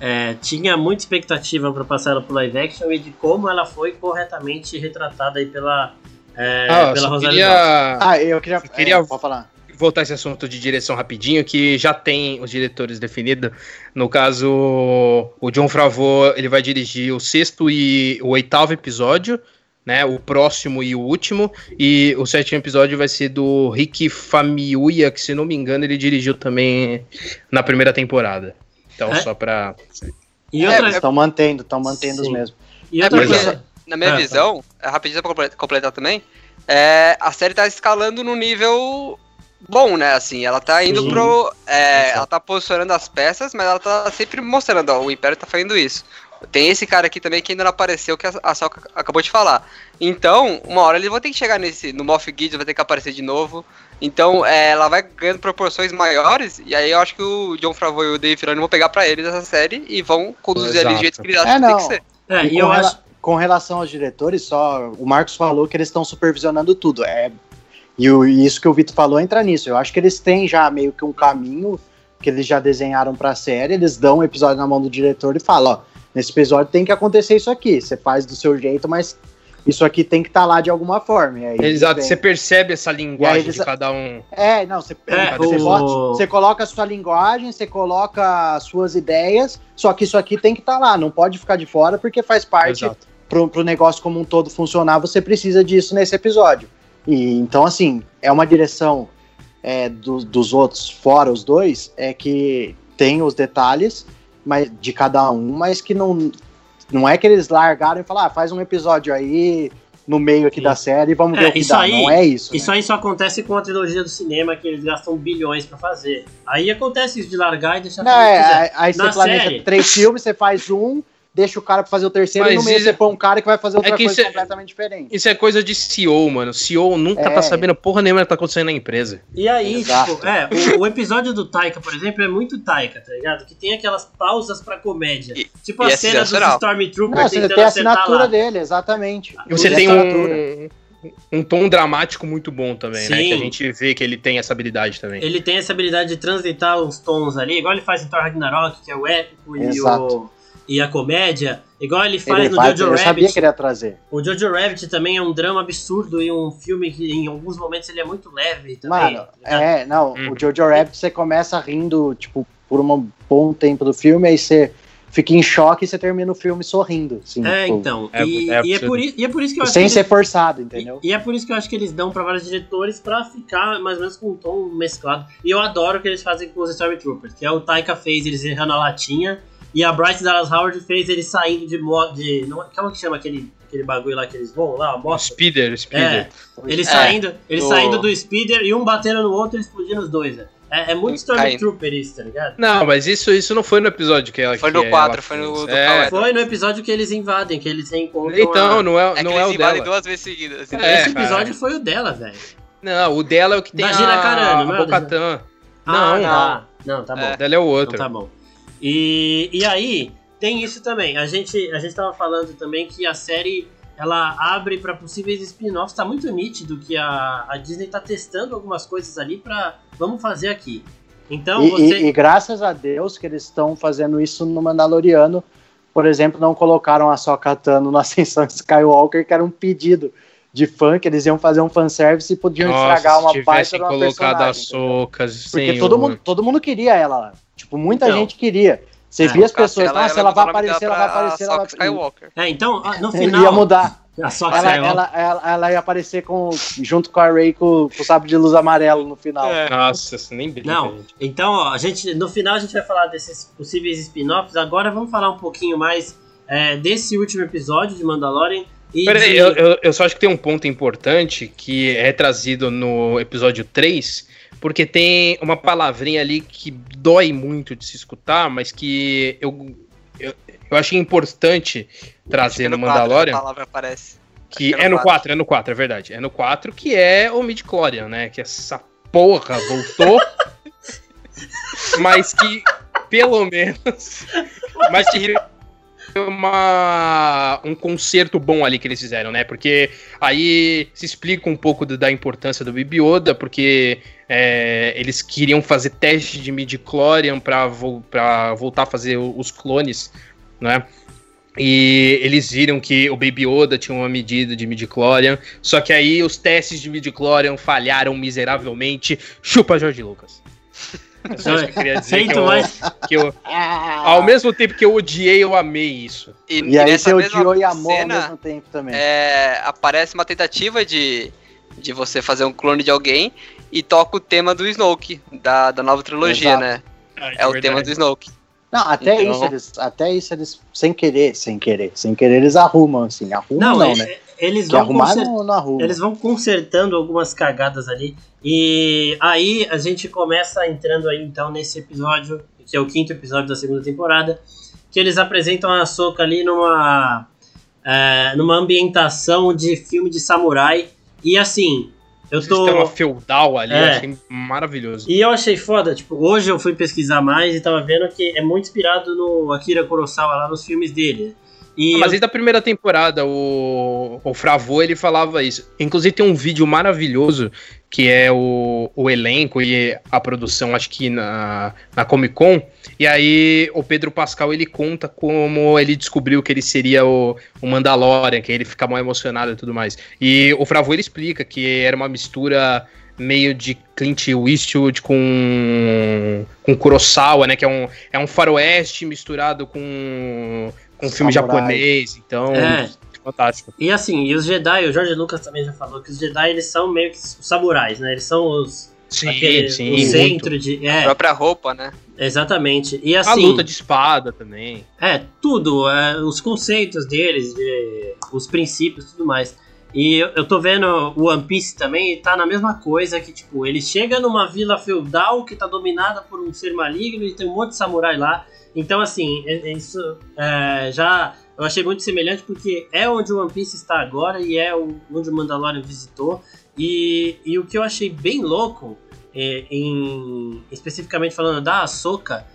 é, tinha muita expectativa para passar ela pro live action e de como ela foi corretamente retratada aí pela, é, Ah, eu pela Dawson. queria Ah, eu queria. Eu queria- é, falar. Voltar esse assunto de direção rapidinho, que já tem os diretores definidos. No caso, o John Favreau, ele vai dirigir o sexto e o oitavo episódio, né? O próximo e o último. E o sétimo episódio vai ser do Rick Famuyiwa, que se não me engano, ele dirigiu também na primeira temporada. Então, É? só pra... E É, outra, Estão mantendo, estão mantendo os Sim. mesmos. e É outra porque, coisa. na minha Ah, tá. visão, é rapidinho pra comple- completar também, é, a série tá escalando no nível bom, né? Assim, ela tá indo Sim. pro. é, ela tá posicionando as peças, mas ela tá sempre mostrando, ó, o Império tá fazendo isso. Tem esse cara aqui também que ainda não apareceu, que a, Soca acabou de falar. Então, uma hora eles vão ter que chegar nesse. No Moff Gideon vai ter que aparecer de novo. Então, é, ela vai ganhando proporções maiores. E aí eu acho que o John Favreau e o Dave Filoni vão pegar pra eles essa série e vão conduzir ali do jeito que eles acham É, que tem que ser. É, E e eu rela- acho. com relação aos diretores, só o Marcos falou que eles estão supervisionando tudo. É, e, o- e isso que o Vitor falou entra nisso. Eu acho que eles têm já meio que um caminho que eles já desenharam pra série, eles dão um episódio na mão do diretor e falam, ó, nesse episódio tem que acontecer isso aqui, você faz do seu jeito, mas isso aqui tem que estar tá lá de alguma forma. E aí Exato, vem- você percebe essa linguagem eles- de cada um. É, não, você, É, você, o- bota- você coloca a sua linguagem, você coloca as suas ideias, só que isso aqui tem que estar lá, não pode ficar de fora, porque faz parte Exato. pro, pro negócio como um todo funcionar, você precisa disso nesse episódio. E então, assim, é uma direção é, do- dos outros, fora os dois, é que tem os detalhes mas, de cada um, mas que não, não é que eles largaram e falaram, ah, faz um episódio aí no meio aqui Sim. da série e vamos É, ver o que isso dá. aí- não é isso. Isso né? aí só acontece com a trilogia do cinema, que eles gastam bilhões pra fazer. Aí acontece isso de largar e deixar Não, é, aí- aí você planeja três filmes, você faz um, deixa o cara pra fazer o terceiro e Mas no meio isso você é- põe um cara que vai fazer outra que coisa isso é- completamente diferente. Isso é coisa de CEO, mano. CEO nunca É. tá sabendo porra nenhuma que tá acontecendo na empresa. E aí, Exato. tipo, é, o, o episódio do Taika, por exemplo, é muito Taika, tá ligado? Que tem aquelas pausas pra comédia. E- tipo e a é cena dos. Stormtroopers Não, você tem a assinatura lá. dele, exatamente. E você tem assinatura. um, um tom dramático muito bom também, né? Sim. Que a gente vê que ele tem essa habilidade também. Ele tem essa habilidade de transitar os tons ali, igual ele faz em Thor Ragnarok, que é o épico e, o, Exato. E a comédia. Igual ele faz Ele no faz, Jojo eu sabia Rabbit. que ele ia trazer. O Jojo Rabbit também é um drama absurdo e um filme que em alguns momentos ele é muito leve também. Mano, ligado? é, não, Hum. o Jojo Rabbit você começa rindo, tipo, por um bom tempo do filme, aí você fica em choque e você termina o filme sorrindo. Assim, É, tipo, então. É- e, é e é por isso, e é por isso que eu acho Sem que ser eles- forçado, entendeu? E, e é por isso que eu acho que eles dão pra vários diretores pra ficar mais ou menos com um tom mesclado. E eu adoro o que eles fazem com os Stormtroopers, que é o Taika fez eles errando a latinha, e a Bryce Dallas Howard fez eles saindo de moto. De, não, como que chama aquele, aquele bagulho lá que eles voam lá? A O moto? Speeder, Speeder. É, eles É, saindo, eles do- saindo do speeder e um batendo no outro e explodindo os dois. né? É, é muito Stormtrooper isso, tá ligado? Não, mas isso, isso não foi no episódio que ela Foi no ela 4, foi no é. Cauê. Foi no episódio que eles invadem, que eles reencontram. Então, a... não é, É que não é eles o invadem dela. duas vezes seguidas. É, Esse cara. episódio foi o dela, velho. Não, o dela é o que tem Da a, Gina Carano, não é a o da Bocatã. Ah, Não, tá. Não, tá bom. É. O dela é o Então outro. tá bom. E, e aí, tem isso também. A gente, a gente tava falando também que a série ela abre para possíveis spin-offs. Tá muito nítido que a, a Disney tá testando algumas coisas ali pra. Vamos fazer aqui. Então E, você. e- e graças a Deus que eles estão fazendo isso no Mandaloriano. Por exemplo, não colocaram a Sokka Tano no Ascensão Skywalker, que era um pedido de fã, que eles iam fazer um fanservice e podiam estragar se uma parte de uma colocado a personagem. entendeu? Socas, Porque todo mundo, todo mundo queria ela lá. Tipo, muita Então. gente queria. Você É, via as pessoas, nossa, ela, vai mudou o nome aparecer, ela vai aparecer, ela vai Skywalker. É, então, ah, no Ele final. ia mudar. A só Ela, ela, ela, ela ia aparecer com, junto com a Ray com, com o sabre de luz amarelo no final. É. Nossa, você nem brinca, Não, gente. então, ó, a gente, no final a gente vai falar desses possíveis spin-offs. Agora vamos falar um pouquinho mais é, desse último episódio de Mandalorian. E Peraí, de- eu, eu, eu só acho que tem um ponto importante que é trazido no episódio 3, porque tem uma palavrinha ali que dói muito de se escutar, mas que eu, eu, eu achei importante trazer no quadro Mandalorian. A palavra aparece. Que é no 4, é no 4, é verdade. É no 4 que é o Midichlorian, né? Que essa porra voltou. mas que, pelo menos. Mas que uma, um concerto bom ali que eles fizeram, né? Porque aí se explica um pouco do- da importância do Baby porque é, eles queriam fazer teste de midichlorian para vo pra voltar a fazer os clones, né? E eles viram que o Baby Yoda tinha uma medida de midichlorian, só que aí os testes de midichlorian falharam miseravelmente. Chupa Jorge Lucas. É só isso que eu queria dizer. Que Feito eu, mais. que eu- ao mesmo tempo que eu odiei, eu amei isso. E, E aí nessa você odiou e amou cena, ao mesmo tempo também. é, aparece uma tentativa de, de você fazer um clone de alguém e toca o tema do Snoke, da, da nova trilogia, Exato. né? É o tema do Snoke. Não, até Então- isso, eles, até isso eles, sem querer, sem querer, sem querer, eles arrumam, assim. Arrumam Não, não, e- né? eles Que vão arrumar não, não arruma. Eles vão consertando algumas cagadas ali. E aí a gente começa entrando aí então nesse episódio, que é o quinto episódio da segunda temporada, que eles apresentam a Ahsoka ali numa é, numa ambientação de filme de samurai. E assim, eu tô Sistema feudal ali, É. eu achei maravilhoso. e eu achei foda, tipo, hoje eu fui pesquisar mais e tava vendo que é muito inspirado no Akira Kurosawa lá nos filmes dele. E Ah, Mas eu- desde a primeira temporada, o, o Fravô, ele falava isso. Inclusive tem um vídeo maravilhoso, que é o, o elenco e a produção, acho que na, na Comic Con. E aí o Pedro Pascal, ele conta como ele descobriu que ele seria o, o Mandalorian, que ele fica mal emocionado e tudo mais. E o Fravô, ele explica que era uma mistura meio de Clint Eastwood com com Kurosawa, né, que é um, é um faroeste misturado com com filme Samurai. japonês, então É. fantástico. E assim, e os Jedi, o Jorge Lucas também já falou que os Jedi eles são meio que os samurais, né? Eles são os Sim, aquele- sim, o muito. centro de. A É, própria roupa, né? exatamente. E A assim. luta de espada também. É, tudo, é, os conceitos deles, de- os princípios e tudo mais. E eu, eu tô vendo o One Piece também, e tá na mesma coisa que, tipo, ele chega numa vila feudal que tá dominada por um ser maligno e tem um monte de samurai lá. Então, assim, é- é isso é, já eu achei muito semelhante porque é onde o One Piece está agora e é onde o Mandalorian visitou. E, e o que eu achei bem louco, é, em, especificamente falando da Ahsoka,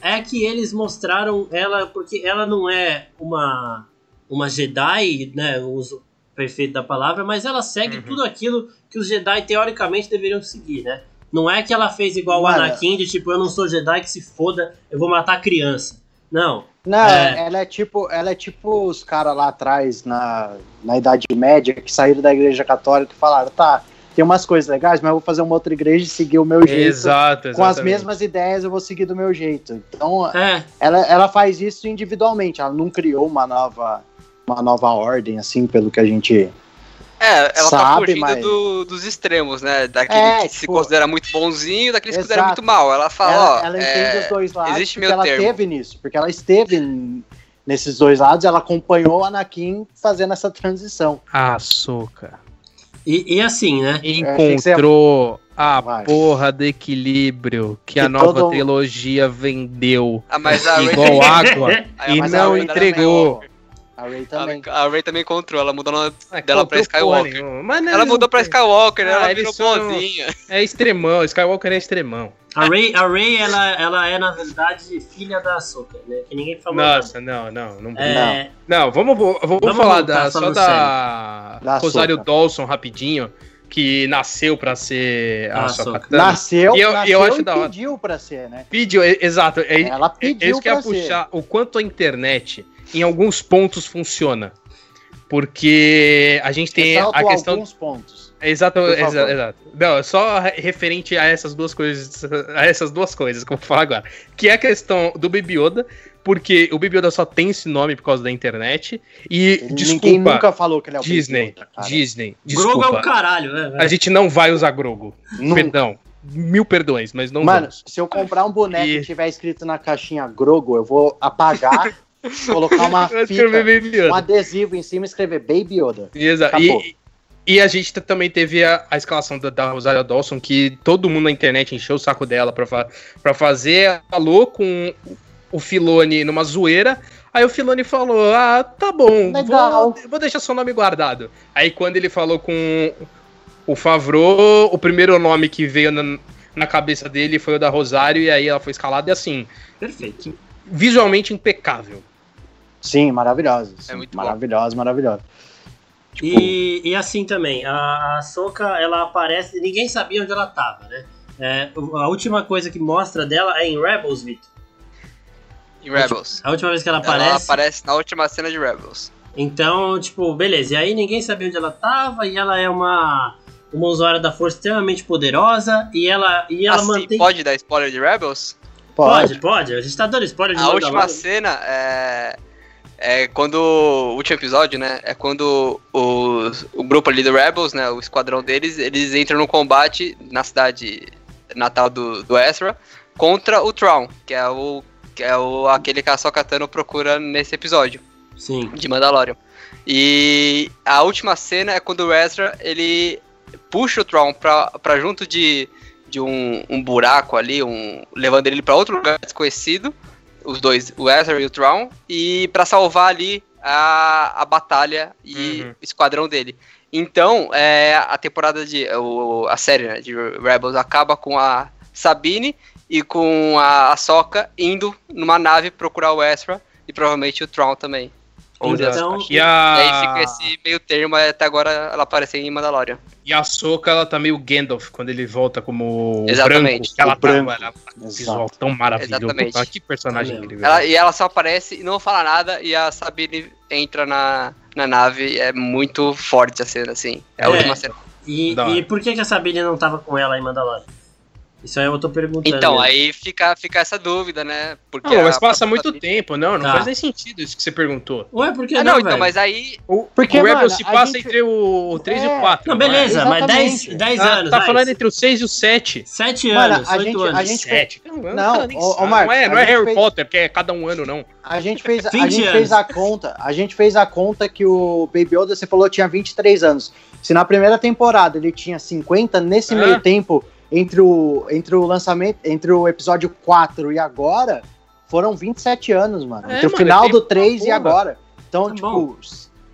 é que eles mostraram ela, porque ela não é uma, uma Jedi, né, o uso perfeito da palavra, mas ela segue Uhum. tudo aquilo que os Jedi teoricamente deveriam seguir, né? Não é que ela fez igual o. Anakin, de tipo, eu não sou Jedi, que se foda, eu vou matar a criança. Não, Não, É. ela é tipo, ela é tipo os caras lá atrás na, na Idade Média que saíram da Igreja Católica e falaram, tá, tem umas coisas legais, mas eu vou fazer uma outra igreja e seguir o meu jeito. Exato, Com as exatamente. mesmas ideias eu vou seguir do meu jeito. Então, é, ela, ela faz isso individualmente, ela não criou uma nova, uma nova ordem, assim, pelo que a gente. É, ela tá Sabe, fugindo mas- do- dos extremos, né? Daquele É, que se tipo- considera muito bonzinho e daquele que se considera muito mal. Ela fala, ela ó, ela é, entende os dois lados existe porque meio ela termo. teve nisso, porque ela esteve nesses dois lados, ela acompanhou o Anakin fazendo essa transição. Açúcar. e, e assim, né? ia- Encontrou a Vai. porra do equilíbrio que, Que a nova todo- trilogia vendeu. Ah, a Igual água e não a entregou. A Ray A, também. a Ray também encontrou, ela mudou nome Ah, dela pra porra Skywalker. Ela mudou pra Skywalker, né? Ah, ela virou bonzinha. É extremão, Skywalker é extremão. A Ray, a Ray ela, ela é, na verdade, filha da Ahsoka, né? Que ninguém falou Nossa, não, não, não. É, Não, vamos, vamos, Vamos falar da, só da, Da Rosário. Dawson rapidinho, que nasceu pra ser a Ah. Tano. Nasceu, E eu- nasceu eu acho e da hora. pediu pra ser, né? Pediu, é- exato. É, Ela é pediu isso que ia pra ser. puxar. O quanto a internet, em alguns pontos, funciona. Porque a gente tem Ressalto a questão. alguns pontos. Exato, Por exa- favor. exato. Não, só re- referente a essas duas coisas, a essas duas coisas que eu vou falar agora. Que é a questão do Baby Yoda, porque o Baby Yoda só tem esse nome por causa da internet. E, Ninguém desculpa, nunca falou que ele é o Disney, Yoda. Disney, é desculpa. o caralho, né? A gente não vai usar Grogu. Nunca. Perdão. Mil perdões, mas não Mano, vamos. se eu comprar um boneco E- e tiver escrito na caixinha Grogo, eu vou apagar, colocar uma fita, um adesivo em cima e escrever Baby Yoda. Exato. E, e a gente também teve a, a escalação da, da Rosário Dawson, que todo mundo na internet encheu o saco dela pra, fa pra fazer. Falou com o Filone numa zoeira. Aí o Filone falou: Ah, tá bom, vou, vou deixar seu nome guardado. Aí quando ele falou com o Favreau, o primeiro nome que veio na, na cabeça dele foi o da Rosário, e aí ela foi escalada e assim, Perfeito. visualmente impecável. Sim, maravilhosa. sim, É muito maravilhosa, maravilhosa. Tipo, E, e assim também, a Ahsoka, ela aparece, ninguém sabia onde ela tava, né? É, a última coisa que mostra dela é em Rebels, Vitor. Em Rebels. A última vez que ela Ela aparece. aparece na última cena de Rebels. Então, tipo, beleza. E aí ninguém sabia onde ela tava, e ela é uma, uma usuária da força extremamente poderosa, e ela, e ela assim, mantém. pode dar spoiler de Rebels? pode, pode. A gente tá dando spoiler de A última cena é. É quando. O último episódio, né? É quando os, o grupo ali do Rebels, né? O esquadrão deles, eles entram no combate na cidade natal do, do Ezra contra o Tron, que é o. Que é o, aquele que a Sokatano procura nesse episódio Sim. de Mandalorian. E a última cena é quando o Ezra ele puxa o Tron pra, pra junto de, de um, um buraco ali, um, levando ele pra outro lugar desconhecido, os dois, o Ezra e o Tron, e pra salvar ali a, a batalha e Uhum. o esquadrão dele. Então, é, a temporada de. O, a série né, de Rebels acaba com a Sabine e com a Ahsoka indo numa nave procurar o Ezra e provavelmente o Tron também. Então-. E E aí fica a, esse meio termo até agora ela aparecer em Mandalorian. e a Soca, ela tá meio Gandalf quando ele volta como Exatamente. branco. que Ela O tá, branco. ela tá um Exato. visual tão maravilhoso. Exatamente. Que personagem mesmo. incrível. Ela- e ela só aparece e não fala nada e a Sabine entra na, na nave. É muito forte a cena, assim. É a É. última cena. E, e por que, que a Sabine não tava com ela em Mandalorian? Isso aí eu tô perguntando. Então, mesmo. aí fica, fica essa dúvida, né? Porque Não, mas a passa muito Sabine- tempo, não, não Tá. faz nem sentido isso que você perguntou. Ué, por que Ah, não, não, então, mas aí. O, Porque, o Rebel mano, se a passa gente- entre o 3 e É. o 4. Não, é? beleza, mas 10, Exatamente. 10 Ah, anos. tá vai. falando entre o 6 e o 7. 7 Mano, anos, a 8 gente- anos. a gente- 7. Não, Não, ô- ô, sabe. Marcos, não é, não a é Harry fez- Potter, que é cada um ano, não. A gente fez, a 20 gente anos. fez a conta, a gente fez a conta que o Baby Yoda, você falou, tinha 23 anos. Se na primeira temporada ele tinha 50, nesse meio tempo, entre o, entre o lançamento, entre o episódio 4 e agora, foram 27 anos, mano. É, entre o mano, final é do tempo 3 e agora. Então, Tá tipo. bom.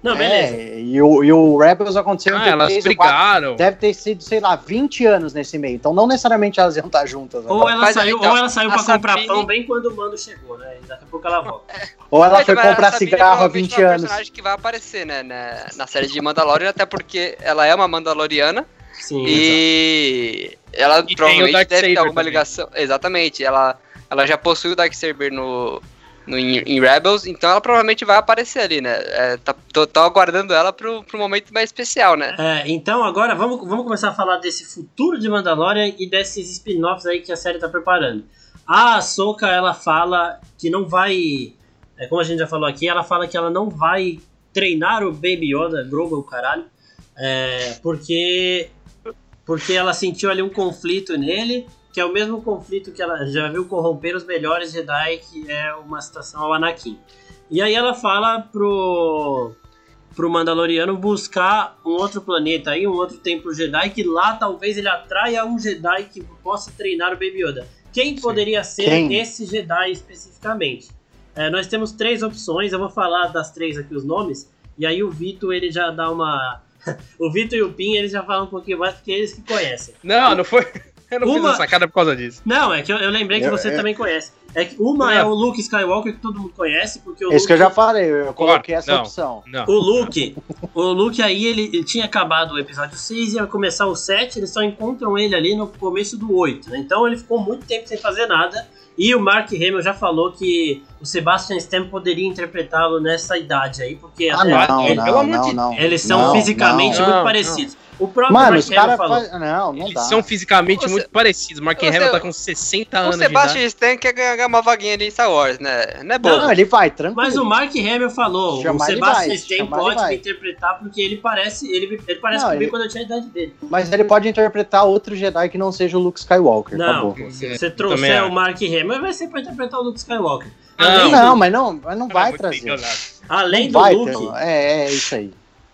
Não, é, beleza. e, o, e o Rebels aconteceu Ah, o elas 3 e o 4. brigaram. Deve ter sido, sei lá, 20 anos nesse meio. Então não necessariamente elas iam estar juntas. Ou agora. ela, Mas, saiu, então, ou ela saiu pra comprar Sabine- pão bem quando o mando chegou, né? E daqui a pouco ela volta. Ou ela Mas foi a comprar cigarro há provavelmente 20 é uma anos. personagem que vai aparecer, né, na, na série de Mandalorian, até porque ela é uma Mandaloriana Sim, e ela tem o provavelmente deve ter Darksaber alguma também. ligação. Exatamente, ela, ela já possui o Darksaber no, no, em, em Rebels, então ela provavelmente vai aparecer ali, né? É, tá, tô, tô aguardando ela pro, pro momento mais especial, né? É, então agora vamos, vamos começar a falar desse futuro de Mandalorian e desses spin-offs aí que a série tá preparando. A Ahsoka, ela fala que não vai. É, como a gente já falou aqui, ela fala que ela não vai treinar o Baby Yoda, Grogu, o caralho, é, porque porque ela sentiu ali um conflito nele, que é o mesmo conflito que ela já viu corromper os melhores Jedi, que é uma citação ao Anakin. E aí ela fala pro pro Mandaloriano buscar um outro planeta aí, um outro templo Jedi, que lá talvez ele atraia um Jedi que possa treinar o Baby Yoda. Quem poderia ser Quem? esse Jedi especificamente? É, nós temos três opções, eu vou falar das três aqui os nomes, e aí o Vitor ele já dá uma. O Vitor e o Pin eles já falam um pouquinho mais porque eles que conhecem. Não, não foi. Eu não Uma- fiz essa sacada por causa disso. Não, é que eu, eu lembrei que Eu- você eu- também conhece. É que uma É. é o Luke Skywalker que todo mundo conhece, porque o Esse que eu Luke- já falei, eu coloquei essa Não. opção. Não. O Luke, o Luke aí, ele, ele tinha acabado o episódio 6, ia começar o 7, eles só encontram ele ali no começo do 8, né? Então ele ficou muito tempo sem fazer nada. E o Mark Hamill já falou que o Sebastian Stan poderia interpretá-lo nessa idade aí, porque Ah, até não, ele- pelo não, amor não, de não. eles são Não, fisicamente não. muito Não, parecidos. O próprio Mano, Mark os falou. faz... Não, não Eles dá. são fisicamente Você- muito parecidos. Mark Você- Hamill tá com 60 O anos de idade. Sebastian Stan quer ganhar uma vaguinha ali em Star Wars, né? Não é bom. Não, ele vai, tranquilo. Mas o Mark Hamill falou, Chamar o Sebastian vai, Stan pode interpretar porque ele parece, ele, ele parece Não, comigo ele- quando eu tinha a idade dele. Mas ele pode interpretar outro Jedi que não seja o Luke Skywalker, Não, acabou. se você trouxer o. Mark Hamill, vai ser pra interpretar o Luke Skywalker. Não, Além, Não, do, mas não, mas não vai bem trazer. além Não do vai Luke, ter. É, é isso aí.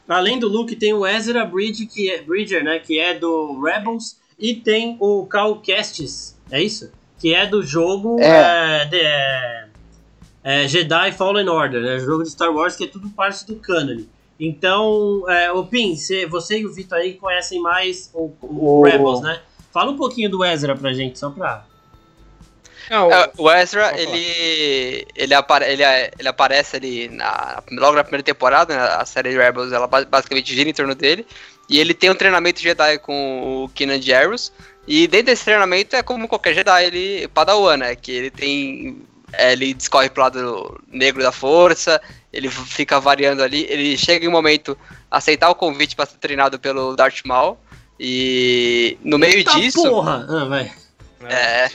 além do Luke tem o Ezra Bridge, que é, Bridger, né, que é do Rebels, e tem o Cal Kestis, é isso? Que é do jogo É. é, de- é, é, Jedi Fallen Order, né, jogo de Star Wars que é tudo parte do canon. Então, é, o Pin, cê- você e o Vitor aí conhecem mais o, o O- Rebels, né? Fala um pouquinho do Ezra pra gente, só pra... Não, É, o Ezra, ele, ele, apare, ele, ele aparece ali na, logo na primeira temporada, né, a série de Rebels, ela ba- basicamente gira em torno dele, e ele tem um treinamento Jedi com o Kanan Jarrus, e dentro desse treinamento é como qualquer Jedi, ele padawan, né, que ele tem, é, ele discorre pro lado negro da força, ele fica variando ali, ele chega em um momento a aceitar o convite para ser treinado pelo Darth Maul, e no meio Eita disso... porra! Ah, vai. É.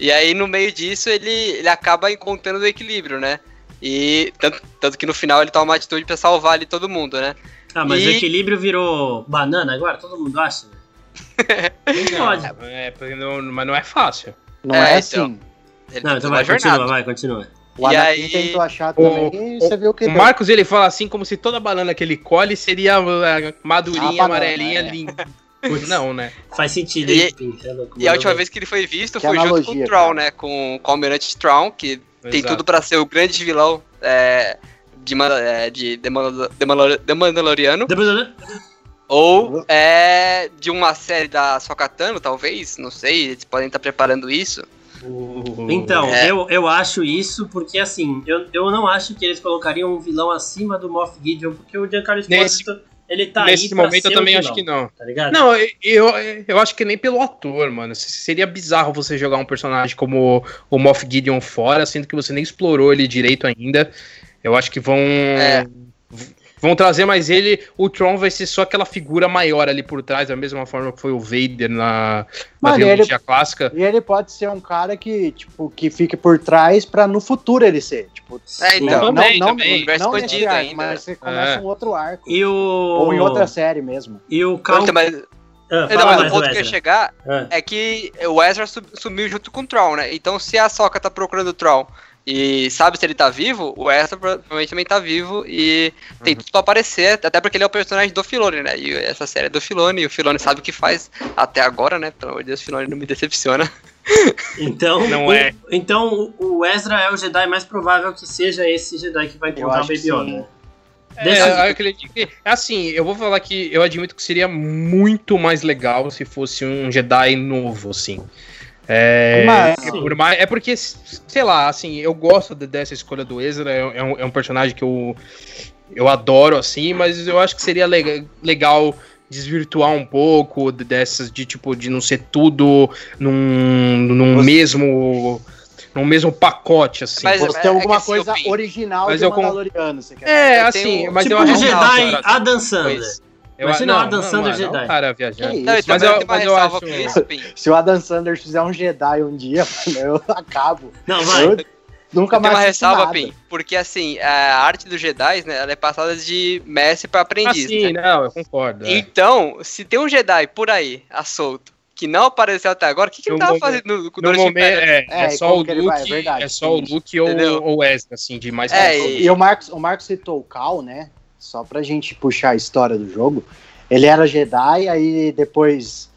E aí, no meio disso, ele, ele acaba encontrando o equilíbrio, né? E tanto, tanto que no final ele toma uma atitude pra salvar ali todo mundo, né? Ah, mas E- o equilíbrio virou banana agora? Todo mundo acha? Não pode. É, porque não- mas não é fácil. Não É, é, então. assim. Ele Não, então vai, jornada. continua, vai, continua. O E Anakin aí- tentou achar O- também e você viu que O deu. Marcos ele fala assim como se toda banana que ele colhe seria uh, madurinha, A banana, amarelinha, é. linda. Putz, Não, né? Faz sentido, E- é E a última vez que ele foi visto Que foi junto com analogia, o cara. né? Com, com o Almirante Traum, que tem Exato. tudo pra ser o grande vilão é, de, é, de The Mandal- The Mandal- The Mandaloriano. Ou é de uma série da Sokatano, talvez, não sei, eles podem estar preparando isso. Então, É. eu, eu acho isso porque, assim, eu, eu não acho que eles colocariam um vilão acima do Moff Gideon, porque o Giancarlo Nesse- Esposito, ele tá aí Nesse momento eu também vilão, acho que não. Tá ligado? Não, eu, eu acho que nem pelo ator, mano. Seria bizarro você jogar um personagem como o Moff Gideon fora, sendo que você nem explorou ele direito ainda. Eu acho que vão. É. Vão trazer mais ele. O Tron vai ser só aquela figura maior ali por trás, da mesma forma que foi o Vader na, na trilogia clássica. E ele pode ser um cara que, tipo, que fique por trás pra no futuro ele ser. Tipo, É, então. Também, não, não, também. Universo não nesse expandido arco, ainda. mas você começa É. um outro arco. E o. Ou em outra série mesmo. E o Cal. Então, mas, Ah, não, mas o mais, ponto que eu ia chegar Ah. é que o Ezra su- sumiu junto com o Troll, né? Então, se a Soca tá procurando o Troll e sabe se ele tá vivo, o Ezra provavelmente também tá vivo e tem tudo pra aparecer, até porque ele é o personagem do Filone, né? E essa série é do Filone, e o Filone sabe o que faz até agora, né? Pelo amor de Deus, o Filone não me decepciona. Então, Não o, é. então o Ezra é o Jedi mais provável que seja esse Jedi que vai encontrar o Baby. Yoda. É, eu acredito que. Assim, eu vou falar que eu admito que seria muito mais legal se fosse um Jedi novo, assim. É, Mas- é por mais- é porque, sei lá, assim, eu gosto de- dessa escolha do Ezra, é, é um, é um personagem que eu, eu adoro, assim, mas eu acho que seria lega- legal desvirtuar um pouco de- dessas, de tipo, de não ser tudo num, num Você- mesmo. num mesmo pacote, assim. Mas- é- tem é alguma assim, coisa original Mas de eu com- Mandaloriano, você quer é, Eu assim, tenho- mas tipo eu o acho Jedi Adam Sandler. Eu, Imagina não, o Adam não, Sandler mano, Jedi. o cara viajando. Que isso? Não, Mas mas eu- tem uma mas eu ressalva acho-. Se o Adam Sanders fizer um Jedi um dia, eu acabo. Não, vai. Eu nunca Tem mais uma assisto ressalva, nada. Pim, porque assim, a arte dos Jedi, né, ela é passada de mestre pra Ah, aprendiz, sim, né? não, eu concordo. é. Então, se tem um Jedi por aí, a solto, que não apareceu até agora, o que, que ele No tava momento- fazendo no, com o momento, é, É, é só o ele vai, é Luke, verdade, é só o tem. Luke ou o Ezra, assim, de mais É, e- E o Marcos, o Marcos citou o Cal, né? Só pra gente puxar a história do jogo. Ele era Jedi, aí depois,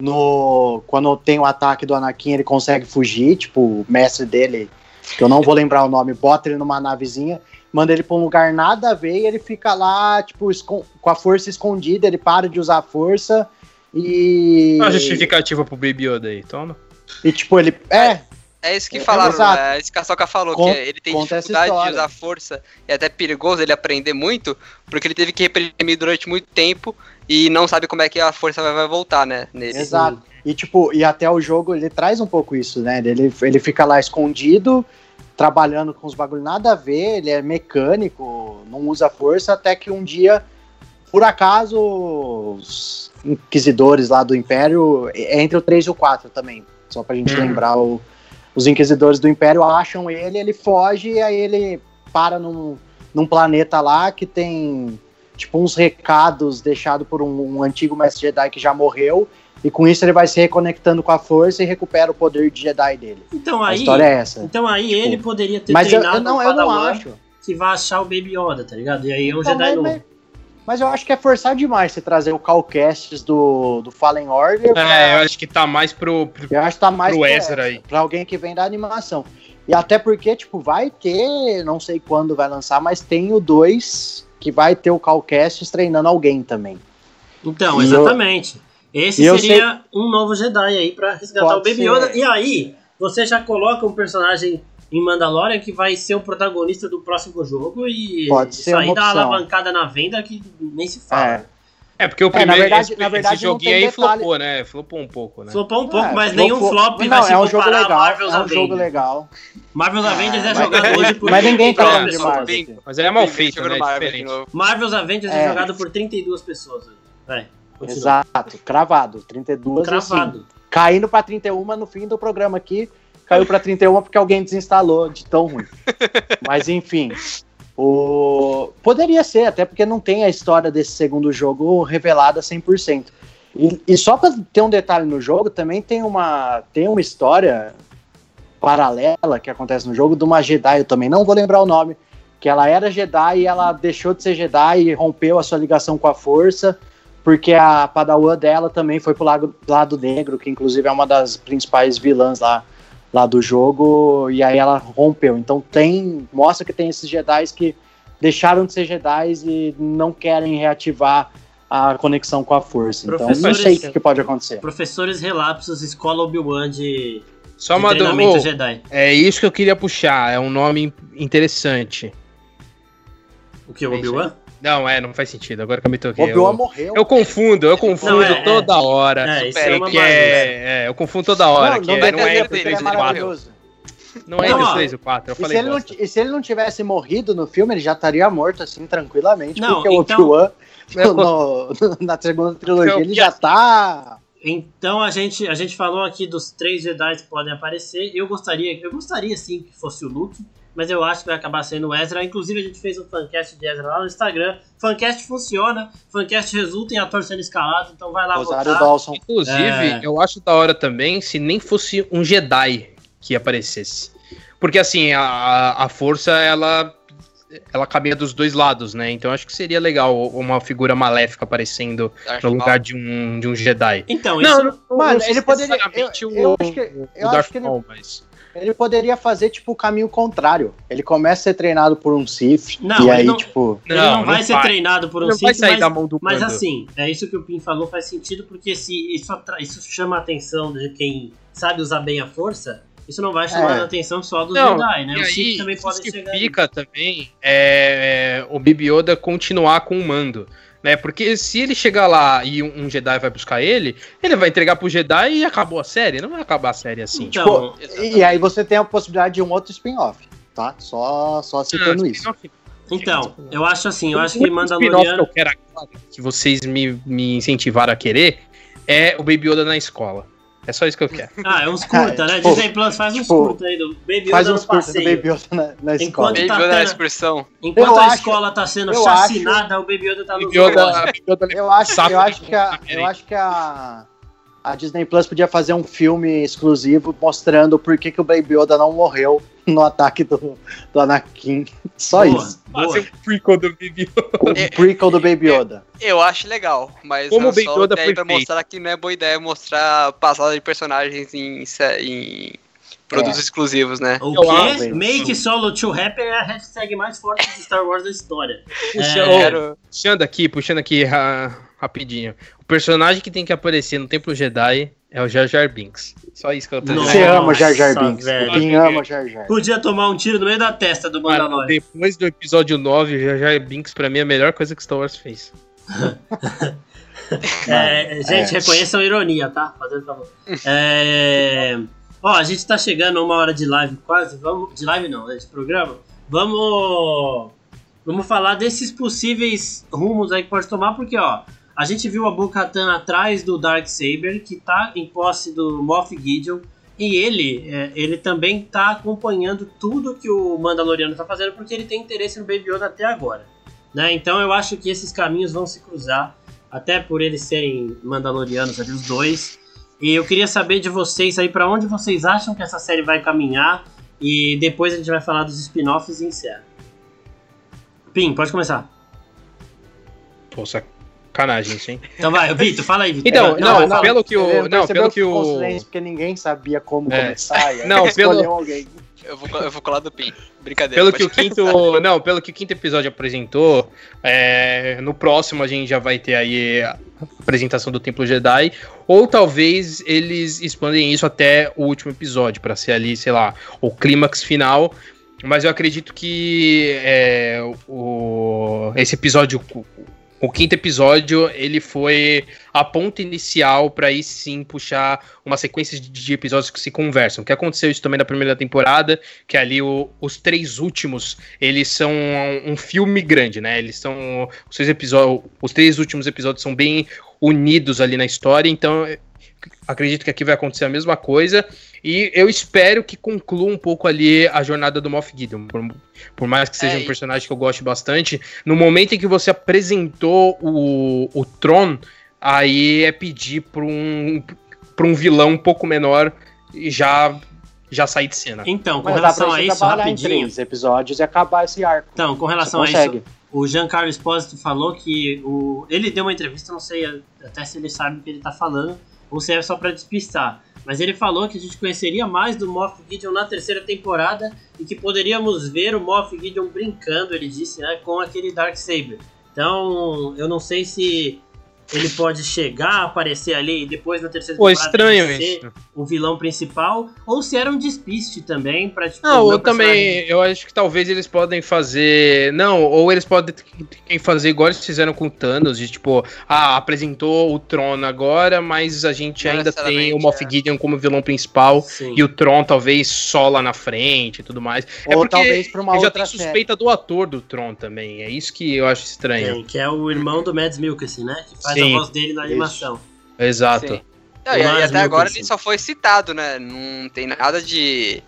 no quando tem o ataque do Anakin, ele consegue fugir. Tipo, o mestre dele, que eu não vou lembrar o nome, bota ele numa navezinha, manda ele pra um lugar nada a ver e ele fica lá, tipo, com a força escondida. Ele para de usar a força e. Uma justificativa pro Baby Yoda aí, toma. E, tipo, ele. É, É isso que É, falaram, né? É isso que a Soka falou, Con- que ele tem dificuldade de usar força e é até perigoso ele aprender muito, porque ele teve que reprimir durante muito tempo e não sabe como é que a força vai, vai voltar, né? Nele. Exato. E tipo, e até o jogo ele traz um pouco isso, né? Ele, ele fica lá escondido, trabalhando com os bagulhos nada a ver, ele é mecânico, não usa força, até que um dia, por acaso, os inquisidores lá do Império, é entre o 3 e o 4 também, só pra gente Hum. lembrar, o- os inquisidores do Império acham ele, ele foge, e aí ele para num, num planeta lá que tem tipo uns recados deixados por um, um antigo mestre Jedi que já morreu, e com isso ele vai se reconectando com a força e recupera o poder de Jedi dele. Então a aí, história é essa. então aí ele poderia ter Mas eu, treinado eu não, um eu não acho. que vai achar o Baby Yoda, tá ligado? E aí é um Então, Jedi mas, novo. mas- mas eu acho que é forçar demais você trazer o Calcasts do, do Fallen Order. pra- É, eu acho que tá mais pro. pro- eu acho que tá mais pro Ezra aí. Pra alguém que vem da animação. E até porque, tipo, vai ter, não sei quando vai lançar, mas tem o 2 que vai ter o Calcasts treinando alguém também. Então, E eu- exatamente. Esse eu seria um novo Jedi aí pra resgatar Pode o Baby ser. Yoda. E aí, você já coloca um personagem em Mandalorian que vai ser o protagonista do próximo jogo e Pode ser isso aí uma dá opção. alavancada na venda que nem se fala. É. É, porque o na primeiro. verdade- esse, na verdade esse joguinho aí detalhe. flopou, né? Flopou um pouco, né? Flopou um pouco, É, mas nenhum flop não, vai se é um jogo legal. Marvel's É um Avengers. jogo legal. Marvel's Avengers é jogado hoje por Mas ninguém tá 32 falando de. Marvel. Mas aí é mal feito, né? Marvel. Marvel's Avengers é. É. jogado por 32 pessoas. Vai. Exato, cravado. 32 assim. Cravado. Caindo pra 31 no fim do programa aqui. Caiu pra 31 porque alguém desinstalou de tão ruim. Mas enfim. O... Poderia ser, até porque não tem a história desse segundo jogo revelada 100%. E, e só pra ter um detalhe no jogo, também tem uma, tem uma história paralela que acontece no jogo de uma Jedi, eu também não vou lembrar o nome, que ela era Jedi e ela deixou de ser Jedi e rompeu a sua ligação com a Força, porque a Padawan dela também foi pro lado, lado negro, que inclusive é uma das principais vilãs lá, lá do jogo, e aí ela rompeu. Então tem, mostra que tem esses Jedi que deixaram de ser Jedi e não querem reativar a conexão com a Força. Então não sei o que, pode acontecer. Professores relapsos, escola Obi-Wan de, Só de uma treinamento dúvida. Jedi. É isso que eu queria puxar. É um nome interessante. O que, o É Obi-Wan? Não, é, não faz sentido. Agora que eu me toquei. Obi-Wan Eu, morreu. eu confundo, eu confundo Não, é, é. toda hora. É, isso é uma que é, é, eu confundo toda hora. não, que não é, não é entre porque os ele é três e quatro. maravilhoso. Não é entre os ó, três e quatro. Eu E se, falei ele não, e se ele não tivesse morrido no filme, ele já estaria morto assim tranquilamente, Não, porque então- o Obi-Wan na segunda trilogia Eu- ele já tá Então a gente, a gente falou aqui dos três Jedi que podem aparecer. Eu gostaria, eu gostaria sim que fosse o Luke, mas eu acho que vai acabar sendo o Ezra. Inclusive a gente fez um fancast de Ezra lá no Instagram. Fancast funciona, fancast resulta em ator sendo escalado, então vai lá Rosário votar. Dawson. Inclusive, É. eu acho da hora também se nem fosse um Jedi que aparecesse. Porque assim, a, a força, ela ela caminha dos dois lados, né? Então acho que seria legal uma figura maléfica aparecendo Darth no lugar de um, de um Jedi. Então, Não, isso, Mano, não ele poderia- necessariamente eu- o, eu acho que- eu Darth acho que ele- mas... Ele poderia fazer, tipo, o caminho contrário. Ele começa a ser treinado por um Sith, Não, e aí, não- tipo... ele não, vai ser treinado por um não vai sair mas, da mão do mas assim, é isso que o Pim falou, faz sentido, porque se isso, atra- isso chama a atenção de quem sabe usar bem a força, isso não vai chamar É. a atenção só dos Não, Jedi, né? Os Sith aí, também podem que chegar. aí. fica também é, é o Baby Yoda continuar com o mando. Né? Porque se ele chegar lá e um, um Jedi vai buscar ele, ele vai entregar pro Jedi e acabou a série. Não vai acabar a série assim. Então, Exatamente. E aí você tem a possibilidade de um outro spin-off, tá? Só, só citando Ah, isso. então, eu acho assim, eu acho O que único spin-off Mandaloriano. que eu quero agora, que vocês me, me incentivaram a querer, é o Baby Yoda na escola. É só isso que eu quero. Ah, é uns curta, né? Tipo, Disney Plus faz uns tipo, curta aí do Baby Faz Yoda uns no cursos do passeio. Baby Yoda na, na escola. Enquanto- Baby tá Yoda na excursão. Enquanto Eu a acho- escola tá sendo chacinada, o Baby Yoda tá no Baby Yoda, Yoda Eu acho, eu acho que a, eu acho que a, a Disney Plus podia fazer um filme exclusivo mostrando por que, que o Baby Yoda não morreu no ataque do, do Anakin. Só Boa, isso. Fazer um prequel do Baby Yoda. O prequel do Baby Yoda. Eu acho legal, mas Como o Baby Yoda foi pra feito. mostrar que não é boa ideia mostrar passada de personagens em, em produtos É. exclusivos, né? O acho. Make Solo to Happen é a hashtag mais forte de Star Wars da história. Puxa, É, quero... Puxando aqui, puxando aqui ra- rapidinho. O personagem que tem que aparecer no Templo Jedi é o Jar Jar Binks. Só isso que eu tô Nossa, Você ama o Jar Jar Binks. velho. Quem ama Jar Jar? Podia tomar um tiro no meio da testa do Mandalorian. depois do episódio 9, o Jar Jar Binks pra mim é a melhor coisa que Star Wars fez. É, gente, É. reconheçam a ironia, tá? Fazendo favor. É, Ó, a gente tá chegando a uma hora de live quase. Vamos... De live não, né? De programa. Vamos. Vamos falar desses possíveis rumos aí que pode tomar, porque, ó, a gente viu a Bo-Katan atrás do Darksaber, que tá em posse do Moff Gideon. E ele, é, ele também tá acompanhando tudo que o Mandaloriano tá fazendo, porque ele tem interesse no Baby Yoda até agora. Né? Então eu acho que esses caminhos vão se cruzar até por eles serem mandalorianos ali, os dois. E eu queria saber de vocês aí, pra onde vocês acham que essa série vai caminhar. E depois a gente vai falar dos spin-offs e encerra. Pim, pode começar. Pô, sacanagem isso, hein? Então vai, Vitor, fala aí, Vitor. Então, É, não, vai, fala. pelo que o. Não, pelo que o. porque ninguém sabia como É. começar. e aí Não, pelo- alguém. Eu vou, eu vou colar do PIN. Brincadeira. Pelo que o quinto. Não, pelo que o quinto episódio apresentou, é, no próximo a gente já vai ter aí a apresentação do Templo Jedi. Ou talvez eles expandem isso até o último episódio, pra ser ali, sei lá, o clímax final. Mas eu acredito que é, o, esse episódio, o, o quinto episódio, ele foi a ponta inicial pra aí sim puxar uma sequência de, episódios que se conversam. Que aconteceu isso também na primeira temporada, que ali o- os três últimos, eles são um, um filme grande, né? Eles são os três episódios, os três últimos episódios são bem unidos ali na história, então acredito que aqui vai acontecer a mesma coisa. E eu espero que conclua um pouco ali a jornada do Moff Gideon. Por, por mais que seja É, um personagem que eu goste bastante, no momento em que você apresentou o, o Tron, aí é pedir para um, pra um vilão um pouco menor e já, já sair de cena. Então, com Mas relação a isso, em rapidinho. três episódios e acabar esse arco. Então, com Você relação a isso, o Giancarlo Esposito falou que o... ele deu uma entrevista, não sei até se ele sabe o que ele tá falando, ou se é só pra despistar. Mas ele falou que a gente conheceria mais do Moff Gideon na terceira temporada e que poderíamos ver o Moff Gideon brincando, ele disse, né, com aquele Darksaber. Então, eu não sei se ele pode chegar, aparecer ali e depois na terceira Pô, temporada estranho ele ser isso. o vilão principal, ou se era um despiste também pra tipo. Não, o eu personagem- também, eu acho que talvez eles podem fazer, não, ou eles podem fazer igual eles fizeram com o Thanos, de tipo, ah, apresentou o Trono agora, mas a gente Não ainda tem o Moff é. Gideon como vilão principal, Sim. e o Tron talvez só lá na frente e tudo mais. é Ou porque talvez pra uma eu já outra tenho suspeita do ator do Tron também, é isso que eu acho estranho. Tem, que é o irmão do Mads Mikkelsen, né? Que faz Sim. a voz dele na animação. Exato. Sim. Não, e, e até agora ele só foi citado, né? Não tem nada de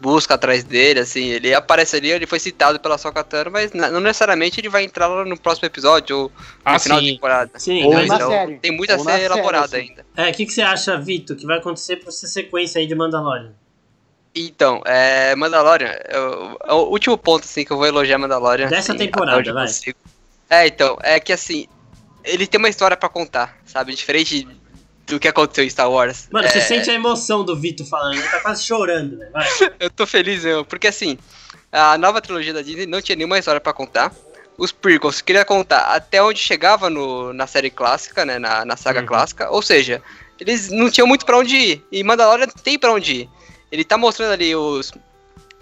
busca atrás dele, assim. Ele apareceria, ele foi citado pela Sokatano, mas não necessariamente ele vai entrar lá no próximo episódio ou no Ah, final da sim. temporada. Sim, Ou mas na Então, série. Tem muito a Ou ser na série, elaborado assim. ainda. É, o que, que você acha, Vitor, que vai acontecer pra essa sequência aí de Mandalorian? Então, é, Mandalorian, eu- é o último ponto assim que eu vou elogiar Mandalorian. Dessa assim, temporada, vai. É, então, é que assim, ele tem uma história pra contar, sabe? Diferente do que aconteceu em Star Wars. Mano, é, você sente a emoção do Vitor falando, ele tá quase chorando, né? Eu tô feliz, meu, porque assim, a nova trilogia da Disney não tinha nenhuma história pra contar. Os prequels queria contar até onde chegava no, na série clássica, né, na, na saga Uhum. clássica, ou seja, eles não tinham muito pra onde ir. E Mandalorian tem pra onde ir. Ele tá mostrando ali os,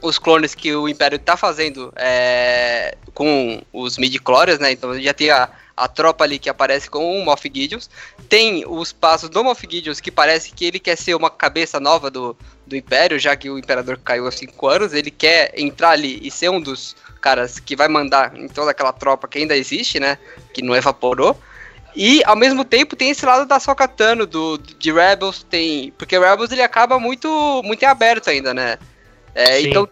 os clones que o Império tá fazendo é, com os midi-chlorians, né, então já tem a, a tropa ali que aparece com o Moff Gideons. Tem os passos do Moff Gideons que parece que ele quer ser uma cabeça nova do, do Império, já que o Imperador caiu há cinco anos, ele quer entrar ali e ser um dos caras que vai mandar em toda aquela tropa que ainda existe, né? Que não evaporou. E ao mesmo tempo tem esse lado da Sokatano, do, de Rebels, tem. Porque Rebels ele acaba muito, muito em aberto ainda, né? É, então.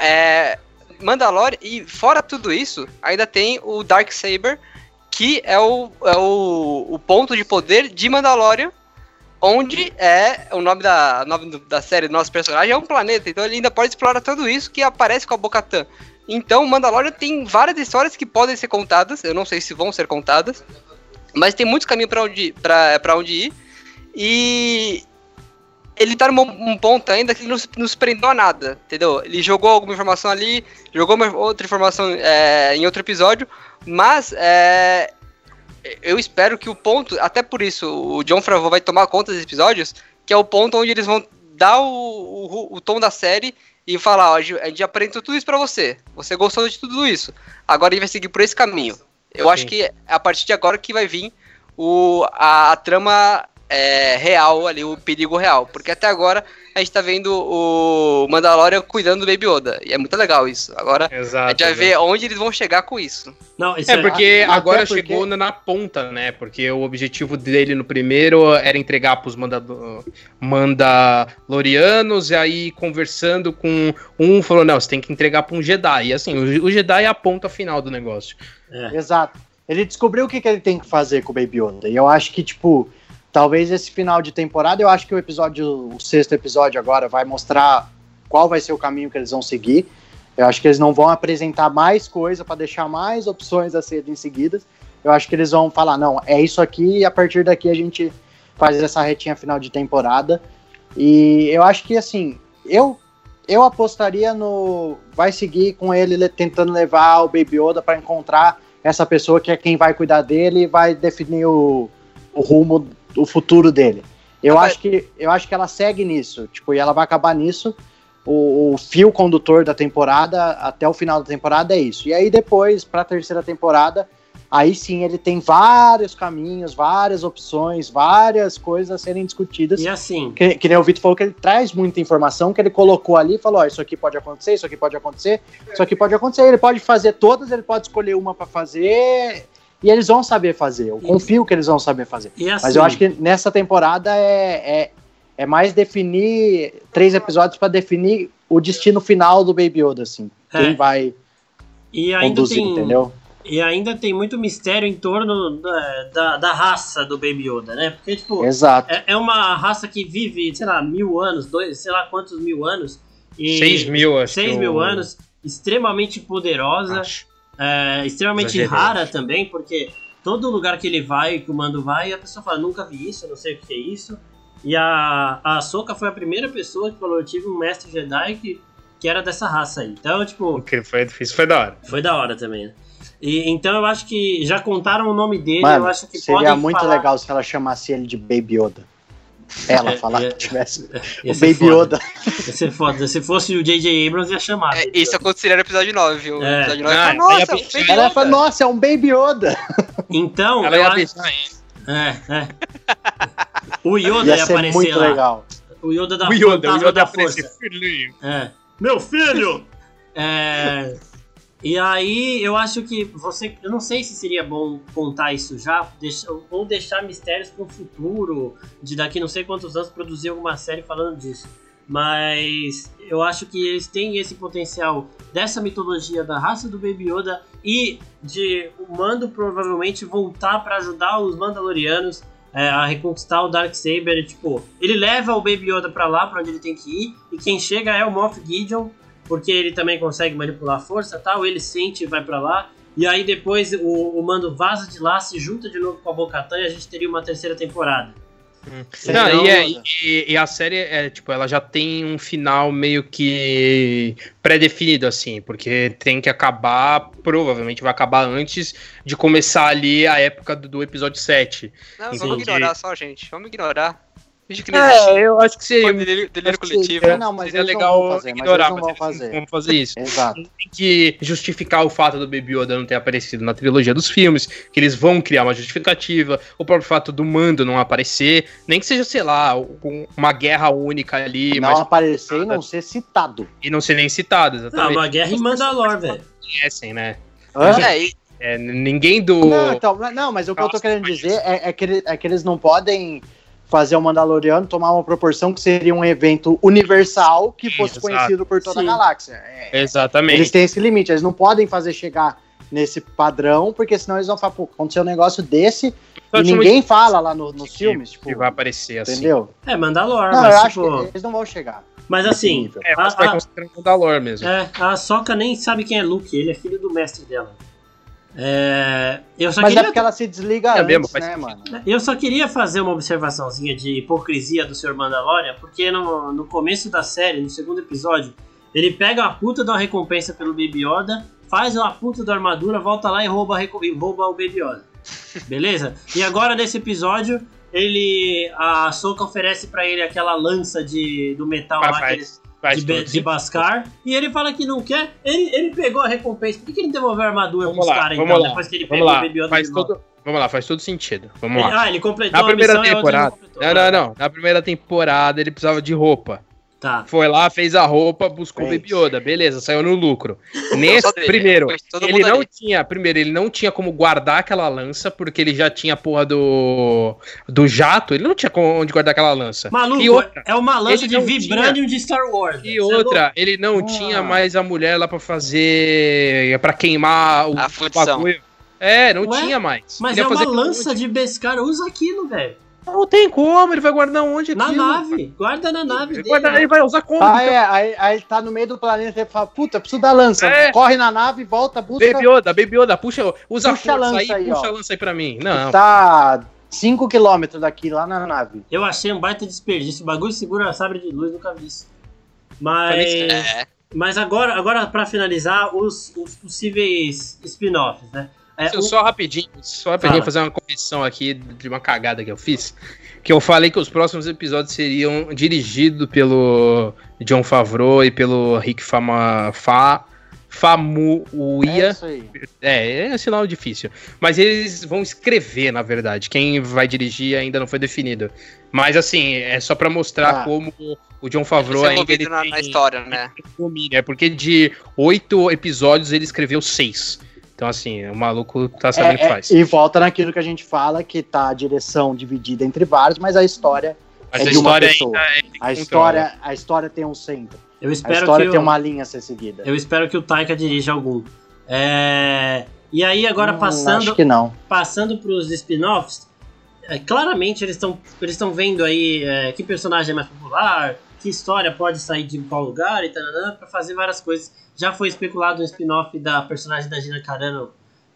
É, Mandalorian, e fora tudo isso, ainda tem o Dark Saber, que é o, é o, o ponto de poder de Mandalorian, onde é o nome da, nome da série do nosso personagem é um planeta, então ele ainda pode explorar tudo isso que aparece com a Bocatan. Então, Mandalorian tem várias histórias que podem ser contadas, eu não sei se vão ser contadas, mas tem muitos caminhos para onde, pra onde ir. E ele tá num um ponto ainda que ele não se, não se prendeu a nada, entendeu? Ele jogou alguma informação ali, jogou uma outra informação é, em outro episódio, mas é, eu espero que o ponto, até por isso o John Favreau vai tomar conta dos episódios, que é o ponto onde eles vão dar o, o, o tom da série e falar, ó, a gente a gente apresentou tudo isso pra você, você gostou de tudo isso, agora ele vai seguir por esse caminho. Eu acho que é a partir de agora que vai vir o, a, a trama é, real ali, o perigo real. Porque até agora a gente tá vendo o Mandalorian cuidando do Baby Yoda. E é muito legal isso. Agora a Exato. gente vai exato. ver onde eles vão chegar com isso. Não, isso É, porque Até agora porque- chegou na, na ponta, né? Porque o objetivo dele no primeiro era entregar pros mandado- Mandalorianos, e aí conversando com um, falou: não, você tem que entregar pra um Jedi. E assim, o, o Jedi é a ponta final do negócio. É. Exato. Ele descobriu o que, que ele tem que fazer com o Baby Yoda. E eu acho que, tipo, talvez esse final de temporada, eu acho que o episódio, o sexto episódio agora, vai mostrar qual vai ser o caminho que eles vão seguir. Eu acho que eles não vão apresentar mais coisa para deixar mais opções a serem seguidas. Eu acho que eles vão falar, não, é isso aqui, e a partir daqui a gente faz essa retinha final de temporada. E eu acho que, assim, eu eu apostaria no. Vai seguir com ele le- tentando levar o Baby Yoda para encontrar essa pessoa que é quem vai cuidar dele e vai definir o, o rumo, o futuro dele. Eu acho que eu acho que ela segue nisso, tipo, e ela vai acabar nisso. O, o fio condutor da temporada até o final da temporada é isso. E aí depois, para a terceira temporada, aí sim ele tem vários caminhos, várias opções, várias coisas a serem discutidas. E assim, Que, que nem o Vitor falou que ele traz muita informação que ele colocou ali e falou: ó, isso aqui pode acontecer, isso aqui pode acontecer, isso aqui pode acontecer. Ele pode fazer todas, ele pode escolher uma para fazer e eles vão saber fazer. Eu confio que eles vão saber fazer. e assim Mas eu acho que nessa temporada é, é, é mais definir três episódios para definir o destino final do Baby Yoda, assim. É. Quem vai e ainda conduzir, tem, entendeu? E ainda tem muito mistério em torno da, da, da raça do Baby Yoda, né? Porque, tipo, Exato. é, é uma raça que vive, sei lá, mil anos, dois, sei lá quantos mil anos. E 6 mil, acho. seis mil eu- anos, extremamente poderosa, acho. É, extremamente rara também, porque todo lugar que ele vai, que o Mando vai, a pessoa fala, nunca vi isso, não sei o que é isso. E a, a Ahsoka foi a primeira pessoa que falou, eu tive um mestre Jedi que, que era dessa raça aí. Então, tipo, O que foi difícil, foi da hora. foi da hora também, né? E, então eu acho que já contaram o nome dele, Mano, eu acho que seria podem muito falar- legal se ela chamasse ele de Baby Yoda. Ela É, falar ia- que tivesse Ia o Baby. Yoda. Ia ser foda. Se fosse o J.J. Abrams, ia chamar. É, isso aconteceria no episódio 9, viu? É. Episódio 9 Ah, fala, aí nossa, bicha- Baby Ela ia Yoda." falar, nossa, é um Baby Yoda. Então, Ela eu ia ele. É, é. O Yoda Ia ia, aparecer muito lá. legal. O Yoda da O Yoda, o Yoda da Força. filhinho. É. Meu filho! É, E aí, eu acho que você. Eu não sei se seria bom contar isso já, ou deixar mistérios para o futuro, de daqui não sei quantos anos produzir alguma série falando disso. Mas eu acho que eles têm esse potencial dessa mitologia da raça do Baby Yoda e de o Mando provavelmente voltar para ajudar os Mandalorianos é, a reconquistar o Darksaber. Tipo, ele leva o Baby Yoda pra lá, pra onde ele tem que ir, e quem chega é o Moff Gideon, porque ele também consegue manipular a força e tal, ele sente e vai pra lá. E aí depois o, o Mando vaza de lá, se junta de novo com a Bo-Katan e a gente teria uma terceira temporada. Não, Então, e, é- e- e a série é, tipo, ela já tem um final meio que pré-definido, assim, porque tem que acabar, provavelmente vai acabar antes de começar ali a época do, do episódio 7. Não, vamos ignorar só, gente. Vamos ignorar. Finge que não existe. É, eu acho que seria, Foi delírio, delírio acho que coletivo. seria- Não, mas seria não legal fazer, mas ignorar, não eles fazer. vão fazer isso. Exato. tem que justificar o fato do Baby Yoda não ter aparecido na trilogia dos filmes, que eles vão criar uma justificativa, o próprio fato do Mando não aparecer, nem que seja, sei lá, um- uma guerra única ali, Não mas aparecer e não ser citado. e não ser nem citado, Não, exatamente. uma guerra em Mandalor, velho. Conhecem, né? Hã? É, e- É, ninguém do. Não, então, não, mas o que eu tô querendo mas- dizer é, é que é que eles não podem fazer o Mandaloriano tomar uma proporção que seria um evento universal que fosse exato. conhecido por toda Sim. a galáxia. É, Exatamente. eles têm esse limite, eles não podem fazer chegar nesse padrão, porque senão eles vão falar, pô, aconteceu um negócio desse Eu e acho ninguém fala lá no- nos que- filmes, tipo, que vai aparecer assim. entendeu? É, Mandalor, Não, mas eu acho tipo. que eles não vão chegar. Mas assim. É, a, mas vai a, considerando o Mandalor mesmo. é, a Soca nem sabe quem é Luke, ele é filho do mestre dela. É, eu só Mas é queria porque ela se desliga É antes, mesmo, faz né, sentido. mano? Eu só queria fazer uma observaçãozinha de hipocrisia do Sr. Mandalorian, porque no, no começo da série, no segundo episódio, ele pega a puta da recompensa pelo Baby Yoda, faz a puta da armadura, volta lá e rouba, e rouba o Baby Yoda. Beleza? E agora nesse episódio, ele. A Soka oferece pra ele aquela lança de, do metal Vai, lá que eles- de, Be- de. Bascar, e ele fala que não quer. Ele, ele pegou a recompensa. Por que, que ele devolveu a armadura Vamos pros caras então, lá, depois que ele pegou lá, o Baby Yoda faz todo, vamos lá, faz todo sentido. Vamos Ele- lá. ah, ele completou Na a primeira temporada. Não, não, não. Na primeira temporada ele precisava de roupa. Tá. Foi lá, fez a roupa, buscou o Fez. Baby Yoda, beleza, saiu no lucro. Nesse, dele, primeiro, ele não ali. tinha, primeiro, ele não tinha como guardar aquela lança, porque ele já tinha a porra do, do jato, ele não tinha como- onde guardar aquela lança. Maluco, E outra, é uma lança de Vibranium de Star Wars. E. Você é outra, ele não Ah. tinha mais a mulher lá pra fazer, pra queimar o A fundição. bagulho. É, não Ué? tinha mais. Mas Ele é uma lança onde? de Beskar, usa aquilo, velho. Não tem como, ele vai guardar onde Na aquilo? nave. Guarda na nave Ele, dele. guarda- ele vai usar como? Ah, é, aí, aí ele tá no meio do planeta e fala, puta, preciso da lança. É. Corre na nave, volta, busca. Baby Yoda, Baby Yoda, puxa, usa Puxa a a lança aí, aí, puxa ó. a lança aí pra mim. Não, Tá 5 km daqui, lá na nave. Eu achei um baita desperdício. O bagulho segura sabre de luz, nunca vi isso, Mas, É, mas agora, agora para finalizar, os, os possíveis spin-offs, né? É, Só- o- Só rapidinho, só rapidinho Fala. fazer uma correção aqui de uma cagada que eu fiz. Que eu falei que os próximos episódios seriam dirigidos pelo John Favreau e pelo Rick Fama, Fa, É Famuia. isso aí. É, é sinal difícil. Mas eles vão escrever, na verdade. Quem vai dirigir ainda não foi definido. Mas assim, é só pra mostrar Ah. como o John Favreau Você é ainda ele envolvido na, tem na história, né? É porque de oito episódios ele escreveu seis. Então, assim, o maluco tá sabendo o que É, é, faz. e volta naquilo que a gente fala, que tá a direção dividida entre vários, mas a história, Mas é a de uma pessoa. ainda é a história, a história tem um centro. eu A espero história que tem uma linha a ser seguida. Eu espero que o Taika dirija algum. É, E aí, agora Hum, passando, Acho que não. passando pros spin-offs, é, claramente eles estão eles estão vendo aí é, que personagem é mais popular, que história pode sair de qual lugar e tal, para fazer várias coisas. Já foi especulado um spin-off da personagem da Gina Carano,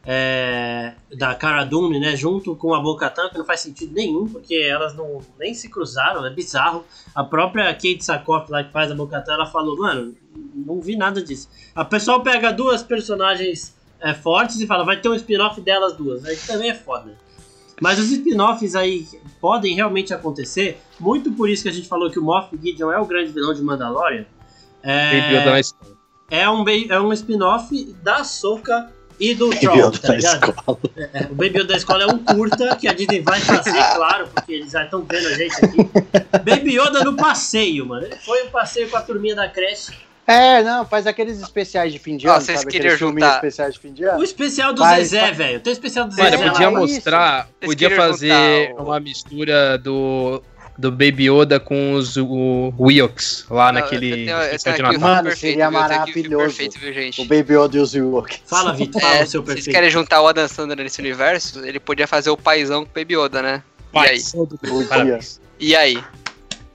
é, da Cara Dune, né, junto com a Bo-Katan, que não faz sentido nenhum, porque elas não nem se cruzaram, é bizarro. A própria Kate Sakoff lá que faz a Bo-Katan, ela falou, mano, não vi nada disso. A pessoal pega duas personagens é, fortes e fala, vai ter um spin-off delas duas. Aí também é foda. Mas os spin-offs aí podem realmente acontecer, muito por isso que a gente falou que o Moff Gideon é o grande vilão de Mandalorian. É, é um, é um spin-off da Soca e do Baby Troll, tá da ligado? escola. É, o Baby Yoda da escola é um curta que a Disney vai fazer, claro, porque eles já estão vendo a gente aqui. Baby Yoda no passeio, mano. Ele foi um passeio com a turminha da creche. É, não, faz aqueles especiais de fim de ano, vocês sabe? queriam juntar- especiais de fim de O ano. especial do Mas- Zezé, velho. Tem o especial do Mano, Zezé podia lá. isso. mostrar, Vocês podia fazer juntar o- uma mistura do, do Baby Yoda com os o, Wilkes lá Não, naquele eu tenho- eu aqui o. Mano, perfeito, seria o maravilhoso. Perfeito, viu, gente? O Baby Yoda e os Ewok. Fala, Vitor, fala É, o seu vocês perfeito. querem juntar o Adam Sandler nesse universo? Ele podia fazer o paizão com o Baby Yoda, né? E aí? Podia. Parabéns. E aí?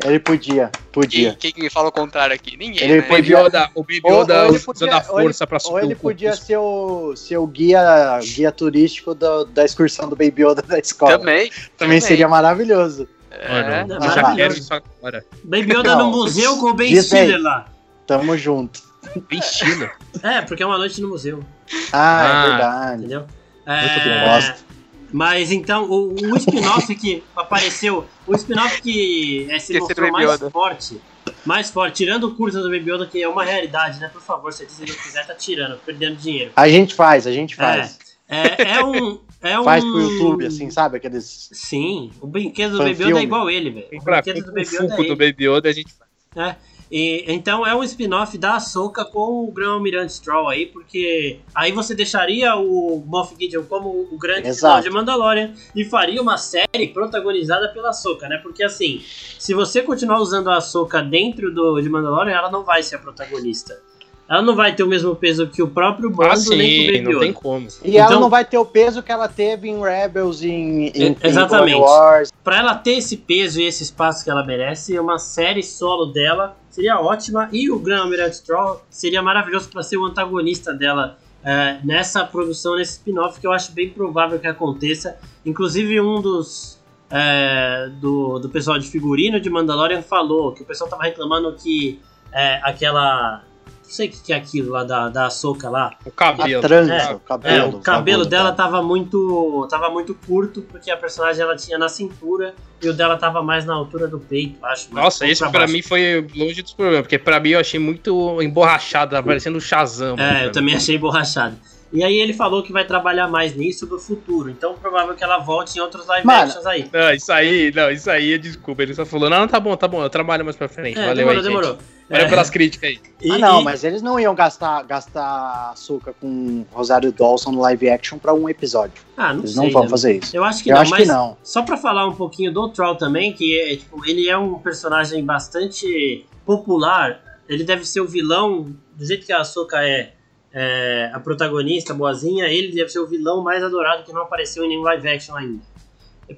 Ele podia, Quem, podia. quem que me fala o contrário aqui? Ninguém, Ele né? Podia- o Baby Ou- Yoda ou ele usando a ou ele- força pra Ou subir ele o podia ser o, ser o guia, guia turístico do- da excursão do Baby Yoda da escola. Também. Também seria maravilhoso. Mano, É, eu já quero isso agora. Baby Yoda Não, no museu com o Ben. Stiller lá. Tamo junto. Bem estilo. É, porque é uma noite no museu, Ah, Ah. é verdade. entendeu? Muito É, bom. Gosto. Mas então, o, o spin-off que apareceu, o spin-off que é, se Esqueci mostrou mais Yoda. forte, mais forte, tirando o curso do Baby Yoda, que é uma realidade, né? Por favor, se Disney não quiser, tá tirando, perdendo dinheiro. A gente faz, a gente faz. É, é um. É um... Faz pro YouTube, assim, sabe? Aqueles. Sim, o brinquedo do Baby Yoda é igual ele, velho. O brinquedo do o Baby Yoda é Funko ele. do Baby Yoda a gente faz. É. E, então é um spin-off da Ahsoka com o Grão Almirante Stroll aí, porque aí você deixaria o Moff Gideon como o grande Exato. de Mandalorian e faria uma série protagonizada pela Ahsoka, né? Porque assim, se você continuar usando a Ahsoka dentro do, de Mandalorian, ela não vai ser a protagonista. Ela não vai ter o mesmo peso que o próprio Mando, Ah, nem que o sim, Baby não tem como. E Então- ela não vai ter o peso que ela teve em Rebels, em, em, em Exatamente. Clone Wars. Pra ela ter esse peso e esse espaço que ela merece, uma série solo dela seria ótima. E o Grand Almirante Stroll seria maravilhoso pra ser o antagonista dela é, nessa produção, nesse spin-off, que eu acho bem provável que aconteça. Inclusive, um dos. é, do, do pessoal de figurino de Mandalorian falou que o pessoal tava reclamando que é, aquela. Não sei o que que é aquilo lá da, da Ahsoka lá. O A cabelo. trança, É, o cabelo. É, o cabelo dela tá? tava muito tava muito curto, porque a personagem ela tinha na cintura e o dela tava mais na altura do peito, acho. Nossa, esse pra baixo. mim foi longe dos problemas, porque pra mim eu achei muito emborrachado, tava parecendo um Shazam. É, eu também achei borrachado. E aí ele falou que vai trabalhar mais nisso no futuro, então provável que ela volte em outros live Mano, actions aí. Não, isso aí, não, isso aí, desculpa. Ele só falou, não, tá bom, tá bom, eu trabalho mais pra frente. É, Valeu demorou, aí, gente. demorou. Valeu É, pelas críticas aí. e- Ah, não, e- mas eles não iam gastar, gastar açúcar com Rosário Dawson no live action pra um episódio. Ah, não Eles sei, não vão né? fazer isso. Eu acho que Eu não, acho mas que não. só pra falar um pouquinho do Troll também, que é, tipo, ele é um personagem bastante popular. Ele deve ser o vilão, do jeito que a Ahsoka é, é, a protagonista, boazinha, ele deve ser o vilão mais adorado que não apareceu em nenhum live action ainda.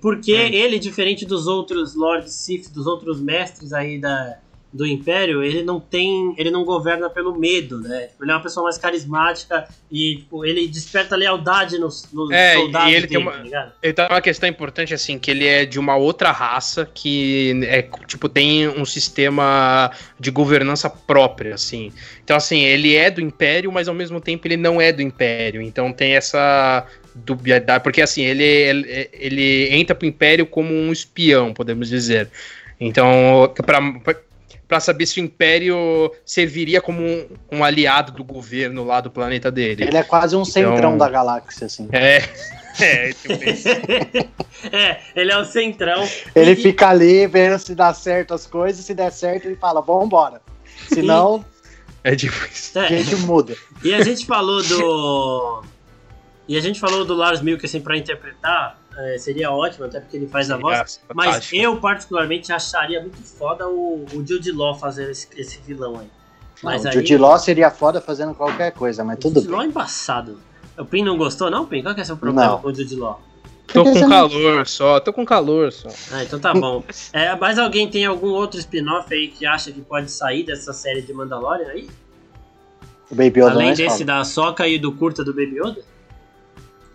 Porque ele, diferente dos outros Lord Sith, dos outros mestres aí da, do Império, ele não tem. ele não governa pelo medo, né? Ele é uma pessoa mais carismática e tipo, ele desperta lealdade nos, nos É, e soldados ele tem dele, uma- tá ligado? Ele tá uma questão importante, assim, que ele é de uma outra raça que é, tipo, tem um sistema de governança própria, assim. Então, assim, ele é do Império, mas ao mesmo tempo ele não é do Império. Então tem essa dubiedade, porque assim, ele, ele, ele entra pro Império como um espião, podemos dizer. Então, pra, pra saber se o Império serviria como um, um aliado do governo lá do planeta dele. Ele é quase um centrão Então- da galáxia, assim. É, é, tipo isso. é, ele é o centrão. Ele E- fica ali vendo se dá certo as coisas, se der certo, ele fala, vambora. Senão, É tipo isso. a É, gente muda. e a gente falou do. E a gente falou do Lars Mikkelsen pra interpretar, é, seria ótimo, até porque ele faz a voz. Mas fantástico. eu, particularmente, acharia muito foda o, o Jude Law fazer esse, esse vilão aí. Mas Não, o aí. Jude Law seria foda fazendo qualquer coisa, mas o tudo Jude Law bem. é embaçado. O Pin não gostou, não, Pin? Qual que é o seu problema Não. com o Jude Law? Tô com não- calor só, tô com calor só. Ah, então tá bom. É, mas alguém tem algum outro spin-off aí que acha que pode sair dessa série de Mandalorian aí? O Baby Yoda Além é desse escola. da Soca e do curta do Baby Yoda?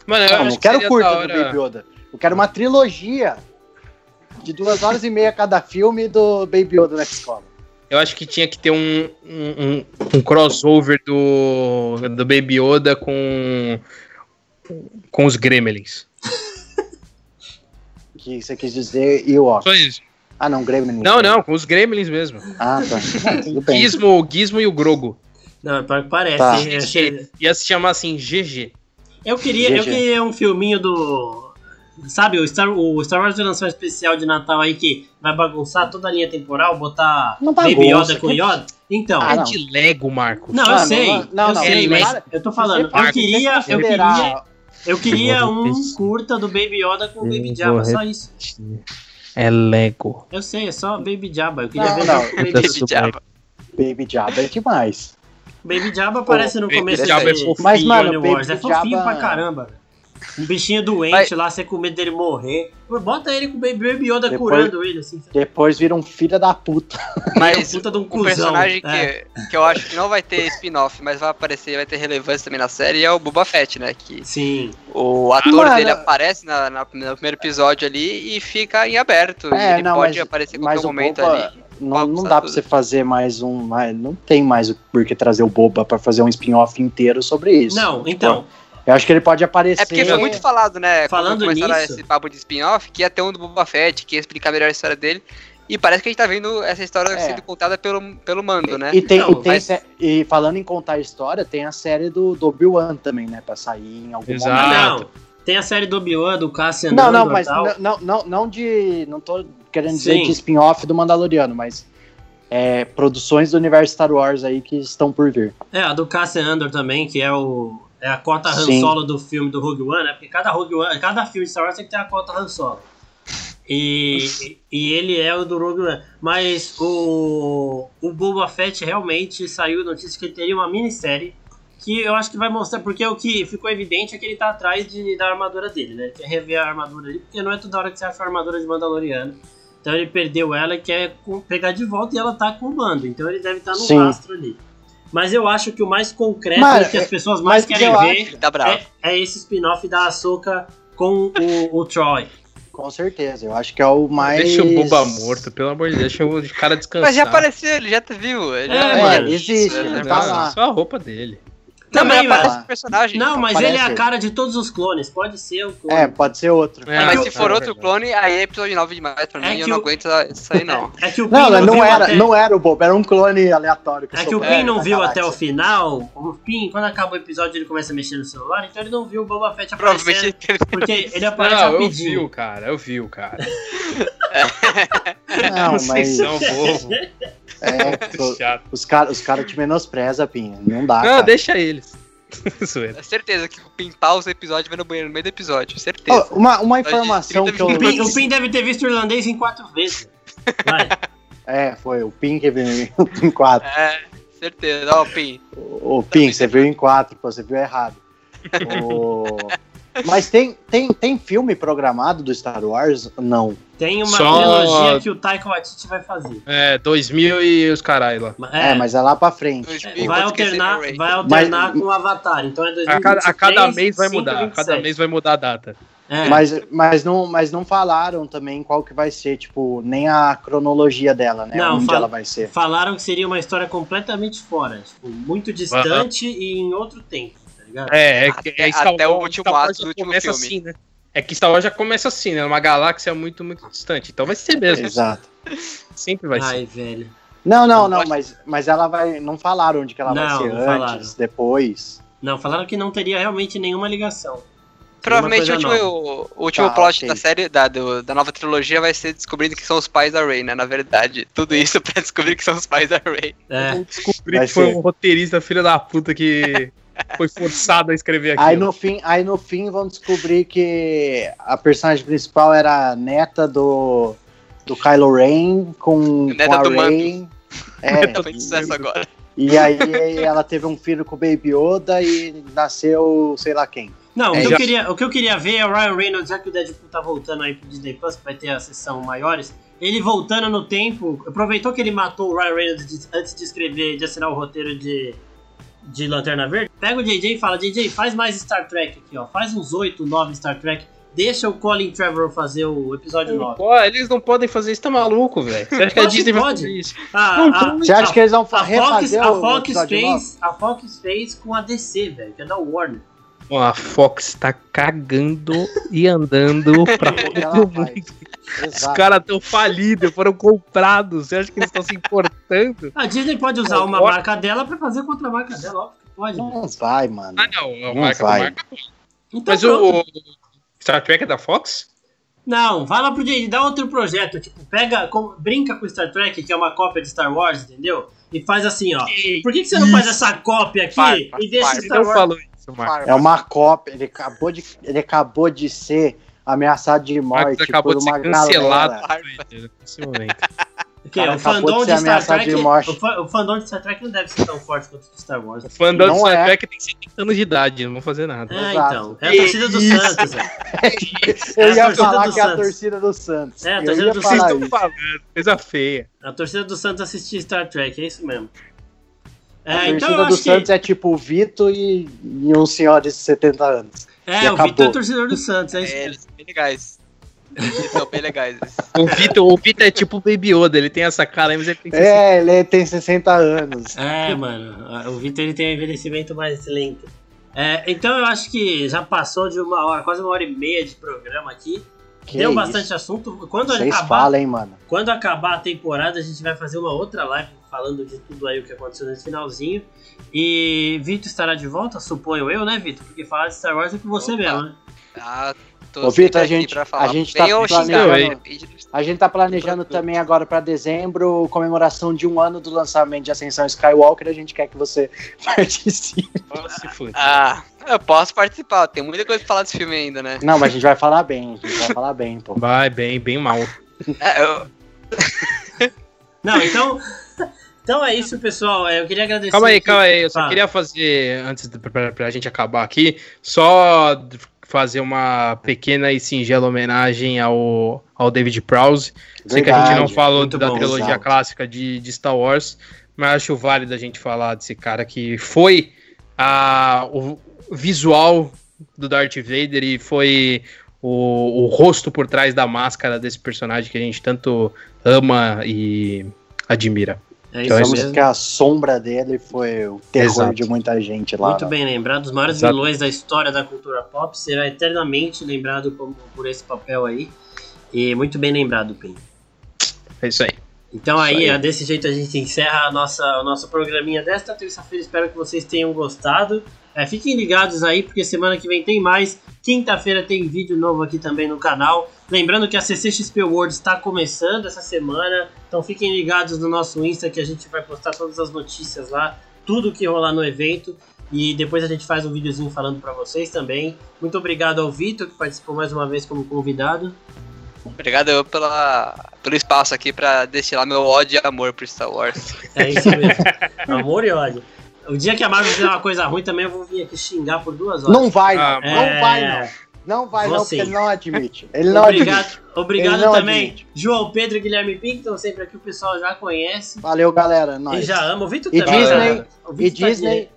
Mano, eu Não, acho não que quero da do. Baby Yoda. Eu quero uma trilogia de duas horas e meia cada filme do Baby Yoda na escola. Eu acho que tinha que ter um, um, um- um crossover do, do Baby Yoda com, com os Gremlins. Que você quis dizer Ewok. Só isso. Ah, não, Gremlin. Não, não, com os Gremlins mesmo. Ah, tá. Tudo bem. Gizmo, o Gizmo e o Grogo. Não, pior que parece. Tá. achei- Ia se chamar assim, GG. Eu queria, eu queria um filminho do. Sabe, o Star, o Star Wars lançar um especial de Natal aí que vai bagunçar toda a linha temporal, botar Não Baby Yoda com Yoda? Então. Ah, é de Lego, Marcos. Não, eu Mano, sei. não, não, eu não, sei, mas eu tô falando. Eu queria, eu queria, eu queria um curta do Baby Yoda com o Baby Jabba, só isso. É Lego. Eu sei, é só Baby Jabba. Eu queria Não, ver não. Baby Jabba. Baby Jabba é demais. Baby Jabba aparece no Baby começo Jabba é de fofinho, Mas, mano, Clone Wars. É Baby fofinho Jabba- pra caramba. Um bichinho doente Mas- lá, você com medo dele morrer. Pô, Bota ele com o Baby, Baby Yoda Depois- curando ele, assim. Depois vira um filho da puta. Mas puta de um um cuzão. personagem é. que, que eu acho que não vai ter spin-off, mas vai aparecer, vai ter relevância também na série, é o Boba Fett, né? Que Sim. o ator dele aparece na, na- no primeiro episódio ali e fica em aberto. É, e ele não, pode mas- aparecer em qualquer momento Boba- ali. Não, não dá pra tudo. você fazer mais um. mais- Não tem mais o por que trazer o Boba pra fazer um spin-off inteiro sobre isso. Não, então. Eu acho que ele pode aparecer. É porque foi muito falado, né? Falando quando começaram nisso- esse papo de spin-off, que ia ter um do Boba Fett, que ia explicar melhor a história dele. E parece que a gente tá vendo essa história É. sendo contada pelo, pelo mando, né? E, tem, Não, e, tem mas- e falando em contar a história, tem a série do, do Obi-Wan também, né? Pra sair em algum Exato. Ah, momento. Tem a série do Obi-Wan, do Cassian Não, não, mas não, não, não, não de. Não tô querendo dizer Sim. de spin-off do Mandaloriano, mas é, produções do universo Star Wars aí que estão por vir. É, a do Cassian Andor também, que é o. É a cota Han Sim. Solo do filme do Rogue One, né? Porque cada Rogue One, cada filme de Star Wars tem que ter a cota Han Solo. E, e ele é o do Rogue One. Mas o, o Boba Fett realmente saiu notícia que ele teria uma minissérie que eu acho que vai mostrar, porque o que ficou evidente é que ele tá atrás de, da armadura dele, né? Ele quer rever a armadura dele, porque não é toda hora que você acha a armadura de Mandaloriano. Então ele perdeu ela e quer pegar de volta e ela tá com o bando. Então ele deve estar no Sim. rastro ali. Mas eu acho que o mais concreto e que as pessoas mais mas querem ver tá bravo. é, é esse spin-off da Ahsoka com o, o Troy. Com certeza. Eu acho que é o mais. Deixa o Boba morto, pelo amor de Deus, deixa o cara descansar. Mas já apareceu, ele já tá viu. Ele É, já É, mano. existe, Ele ele Não, tá lá. só a roupa dele. Não, mas Também, aparece mano. o personagem. Não, mas Parece ele é a cara de todos os clones. Pode ser o clone. É, pode ser outro. É, mas que se for é outro clone, aí é episódio 9 demais pra mim, É que eu não o- aguento isso aí não. É que o Pin Não, não, viu era, até- não era o Boba, era um clone aleatório. É que o Pin não viu até o final. O Pin, quando acaba o episódio, ele começa a mexer no celular, então ele não viu o Boba Fett Provavelmente aparecendo. Porque ele aparece Não, eu vi rapidinho. o cara, eu vi o cara. Não, Vocês mas são bobo. É, Chato. os caras os cara te menosprezam, Pinha. Não dá. Não, cara. deixa eles. É certeza que o Pin pausa o episódio e vai no banheiro no meio do episódio, certeza. Ó, uma, uma informação 30 que eu. O Pin, o Pin deve ter visto o irlandês em quatro vezes. Vai. É, foi o Pin que viu em quatro. É, certeza. Ó, o Pin. O, o Pin, você viu em quatro, pô, você viu errado. O- Mas tem, tem, tem filme programado do Star Wars? Não. Tem uma Só- trilogia que o Taika Waititi vai fazer. É, 2000 e os caralho lá. É, mas é lá pra frente. Vai esquecer alternar, vai alternar Mas- com o Avatar. Então é A 2023, cada, a cada mês vai 25, mudar. A cada 27. mês vai mudar a data. É. Mas, mas, não, mas não falaram também qual que vai ser, tipo, nem a cronologia dela, né? Não, Onde fala- ela vai ser. Falaram que seria uma história completamente fora. Tipo, muito distante e em outro tempo, tá ligado? É, é, Até- é Star até o último ato do último filme. assim, né? É que Star Wars já começa assim, né? Uma galáxia muito, muito distante. Então vai ser mesmo. Exato. Sempre vai ser. Ai, velho. Não, não, não, mas, mas ela vai. Não falaram onde que ela Não, vai ser não antes, falaram. depois. Não, falaram que não teria realmente nenhuma ligação. Provavelmente o último, o, o último Tá, plot ok. da série, da, do- da nova trilogia, vai ser descobrindo que são os pais da Rey, né? Na verdade. Tudo isso pra descobrir que são os pais da Rey. É. Descobrir Vai que foi ser. um roteirista filho da puta que foi forçado a escrever aquilo. Aí no, fim, aí no fim vão descobrir que a personagem principal era a neta do, do Kylo Ren com, Neta com a do Rey. É, Tá sucesso agora. e aí ela teve um filho com o Baby Yoda e nasceu sei lá quem. Não, o, É, que eu já- queria, o que eu queria ver é o Ryan Reynolds, já que o Deadpool tá voltando aí pro Disney Plus, que vai ter a sessão maiores. Ele voltando no tempo, aproveitou que ele matou o Ryan Reynolds de- antes de escrever, de assinar o roteiro de, de Lanterna Verde. Pega o JJ e fala: JJ, faz mais Star Trek aqui, ó. Faz uns 8, 9 Star Trek. deixa o Colin Trevorrow fazer o episódio 9. Pô, eles não podem fazer isso, tá maluco, velho. Você acha que a Pode, Disney vai pode. fazer isso? A, Não, a- Você acha a- que eles vão a Fox, refazer a o Fox episódio fez, a Fox fez com a DC, velho, que é da Warner. Ó, a Fox tá cagando e andando pra todo mundo. Os caras estão falidos, foram comprados. Você acha que eles estão se importando? A Disney pode usar uma pode. marca dela pra fazer contra a marca dela, óbvio que pode. velho. Não vai, mano. Ah, não. A Não marca, a vai. marca. Então, Mas pronto. o Star Trek é da Fox? Não, vai lá pro Disney, dá outro projeto, tipo, pega, com- brinca com Star Trek, que é uma cópia de Star Wars, entendeu? E faz assim, ó. Por que, que você não faz essa cópia aqui Farpa, e deixa. Ele Star não Wars? Marcos. É uma cópia. Ele acabou de, ele acabou de ser ameaçado de Marcos morte acabou por de ser uma cancelado galera. Que o fandom de de, Star Trek. de morte. O, fa- o fandom de Star Trek não deve ser tão forte quanto o de Star Wars. O fandom Não do Star é. Trek tem 70 anos de idade, não vão fazer nada. É, Exato. então. É a torcida do Isso. Santos, velho. Eu É a ia torcida falar que é a Santos. torcida do Santos. É, a Eu torcida do Vocês estão falando, coisa feia. A torcida do Santos assistir Star Trek, é isso mesmo. A É, então torcida eu do Santos que. é tipo o Vito e, e um senhor de 70 anos. É, o Vitor é torcedor do Santos, é isso. É, eles são bem legais. Eles são bem legais. O Vitor, o Vitor é tipo o Baby Yoda, ele tem essa cara, mas ele tem que ser É, ele tem 60 anos. É, mano, o Vitor ele tem um envelhecimento mais lento. É, então eu acho que já passou de uma hora, quase uma hora e meia de programa aqui. Que Deu isso? bastante assunto. Quando Vocês acabar, falam, hein, mano. quando acabar a temporada, a gente vai fazer uma outra live falando de tudo aí o que aconteceu nesse finalzinho. E Vitor estará de volta, suponho eu, né, Vitor? Porque falar de Star Wars é com você Opa. mesmo, né? Ah, tô Ô, Vitor, a gente- falar. a gente tá planejando- A gente tá planejando também agora pra dezembro, comemoração de um ano do lançamento de Ascensão Skywalker. A gente quer que você participe. Nossa, se fuder. Ah, eu posso participar. Tem muita coisa pra falar desse filme ainda, né? Não, mas a gente vai falar bem. A gente vai falar bem, pô. Vai bem, bem mal. É, eu- Não, então. Então é isso, pessoal. É, Eu queria agradecer. Calma aí, aqui- calma aí. Eu só Fala. queria fazer, antes de, pra, pra gente acabar aqui, só fazer uma pequena e singela homenagem ao, ao David Prowse. Sei que a gente não Verdade. falou muito da bom, trilogia exato. clássica de, de Star Wars, mas acho válido a gente falar desse cara que foi a, o visual do Darth Vader e foi o, o rosto por trás da máscara desse personagem que a gente tanto ama e admira. É isso Então, Digamos mesmo. que a sombra dele foi o terror Exato. de muita gente lá. Muito né? bem lembrado, os maiores Exato. vilões da história da cultura pop será eternamente lembrado por esse papel aí. E muito bem lembrado, Pim. É isso aí. Então Isso aí, aí. desse jeito a gente encerra a nossa, o nosso programinha desta terça-feira. Espero que vocês tenham gostado. É, fiquem ligados aí, porque semana que vem tem mais. Quinta-feira tem vídeo novo aqui também no canal. Lembrando que a CCXP Awards está começando essa semana. Então fiquem ligados no nosso Insta que a gente vai postar todas as notícias lá. Tudo que rolar no evento. E depois a gente faz um videozinho falando para vocês também. Muito obrigado ao Vitor, que participou mais uma vez como convidado. Obrigado eu pela, pelo espaço aqui pra destilar meu ódio e amor por Star Wars. É isso mesmo. Amor e ódio. O dia que a Marvel fizer uma coisa ruim também, eu vou vir aqui xingar por duas horas. Não vai, não. Ah, não É, vai, não. Não vai, não, porque ele não admite. Ele não Obrigado, admite. obrigado Ele não também, admite. João Pedro e Guilherme Pink, estão sempre aqui, o pessoal já conhece. Valeu, galera. E Nós. já ama. O Vitor E também. Disney-. O E tá Disney, aqui.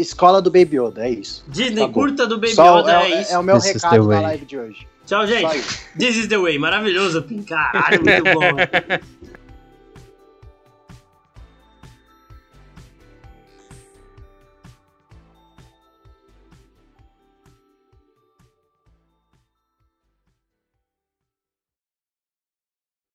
escola do Baby Yoda, é isso. Disney, Tá curta do Baby Só Yoda, é, é, isso. é o meu This recado da live de hoje. Tchau, gente. This is the way. Maravilhoso, Pink. Caralho, muito bom.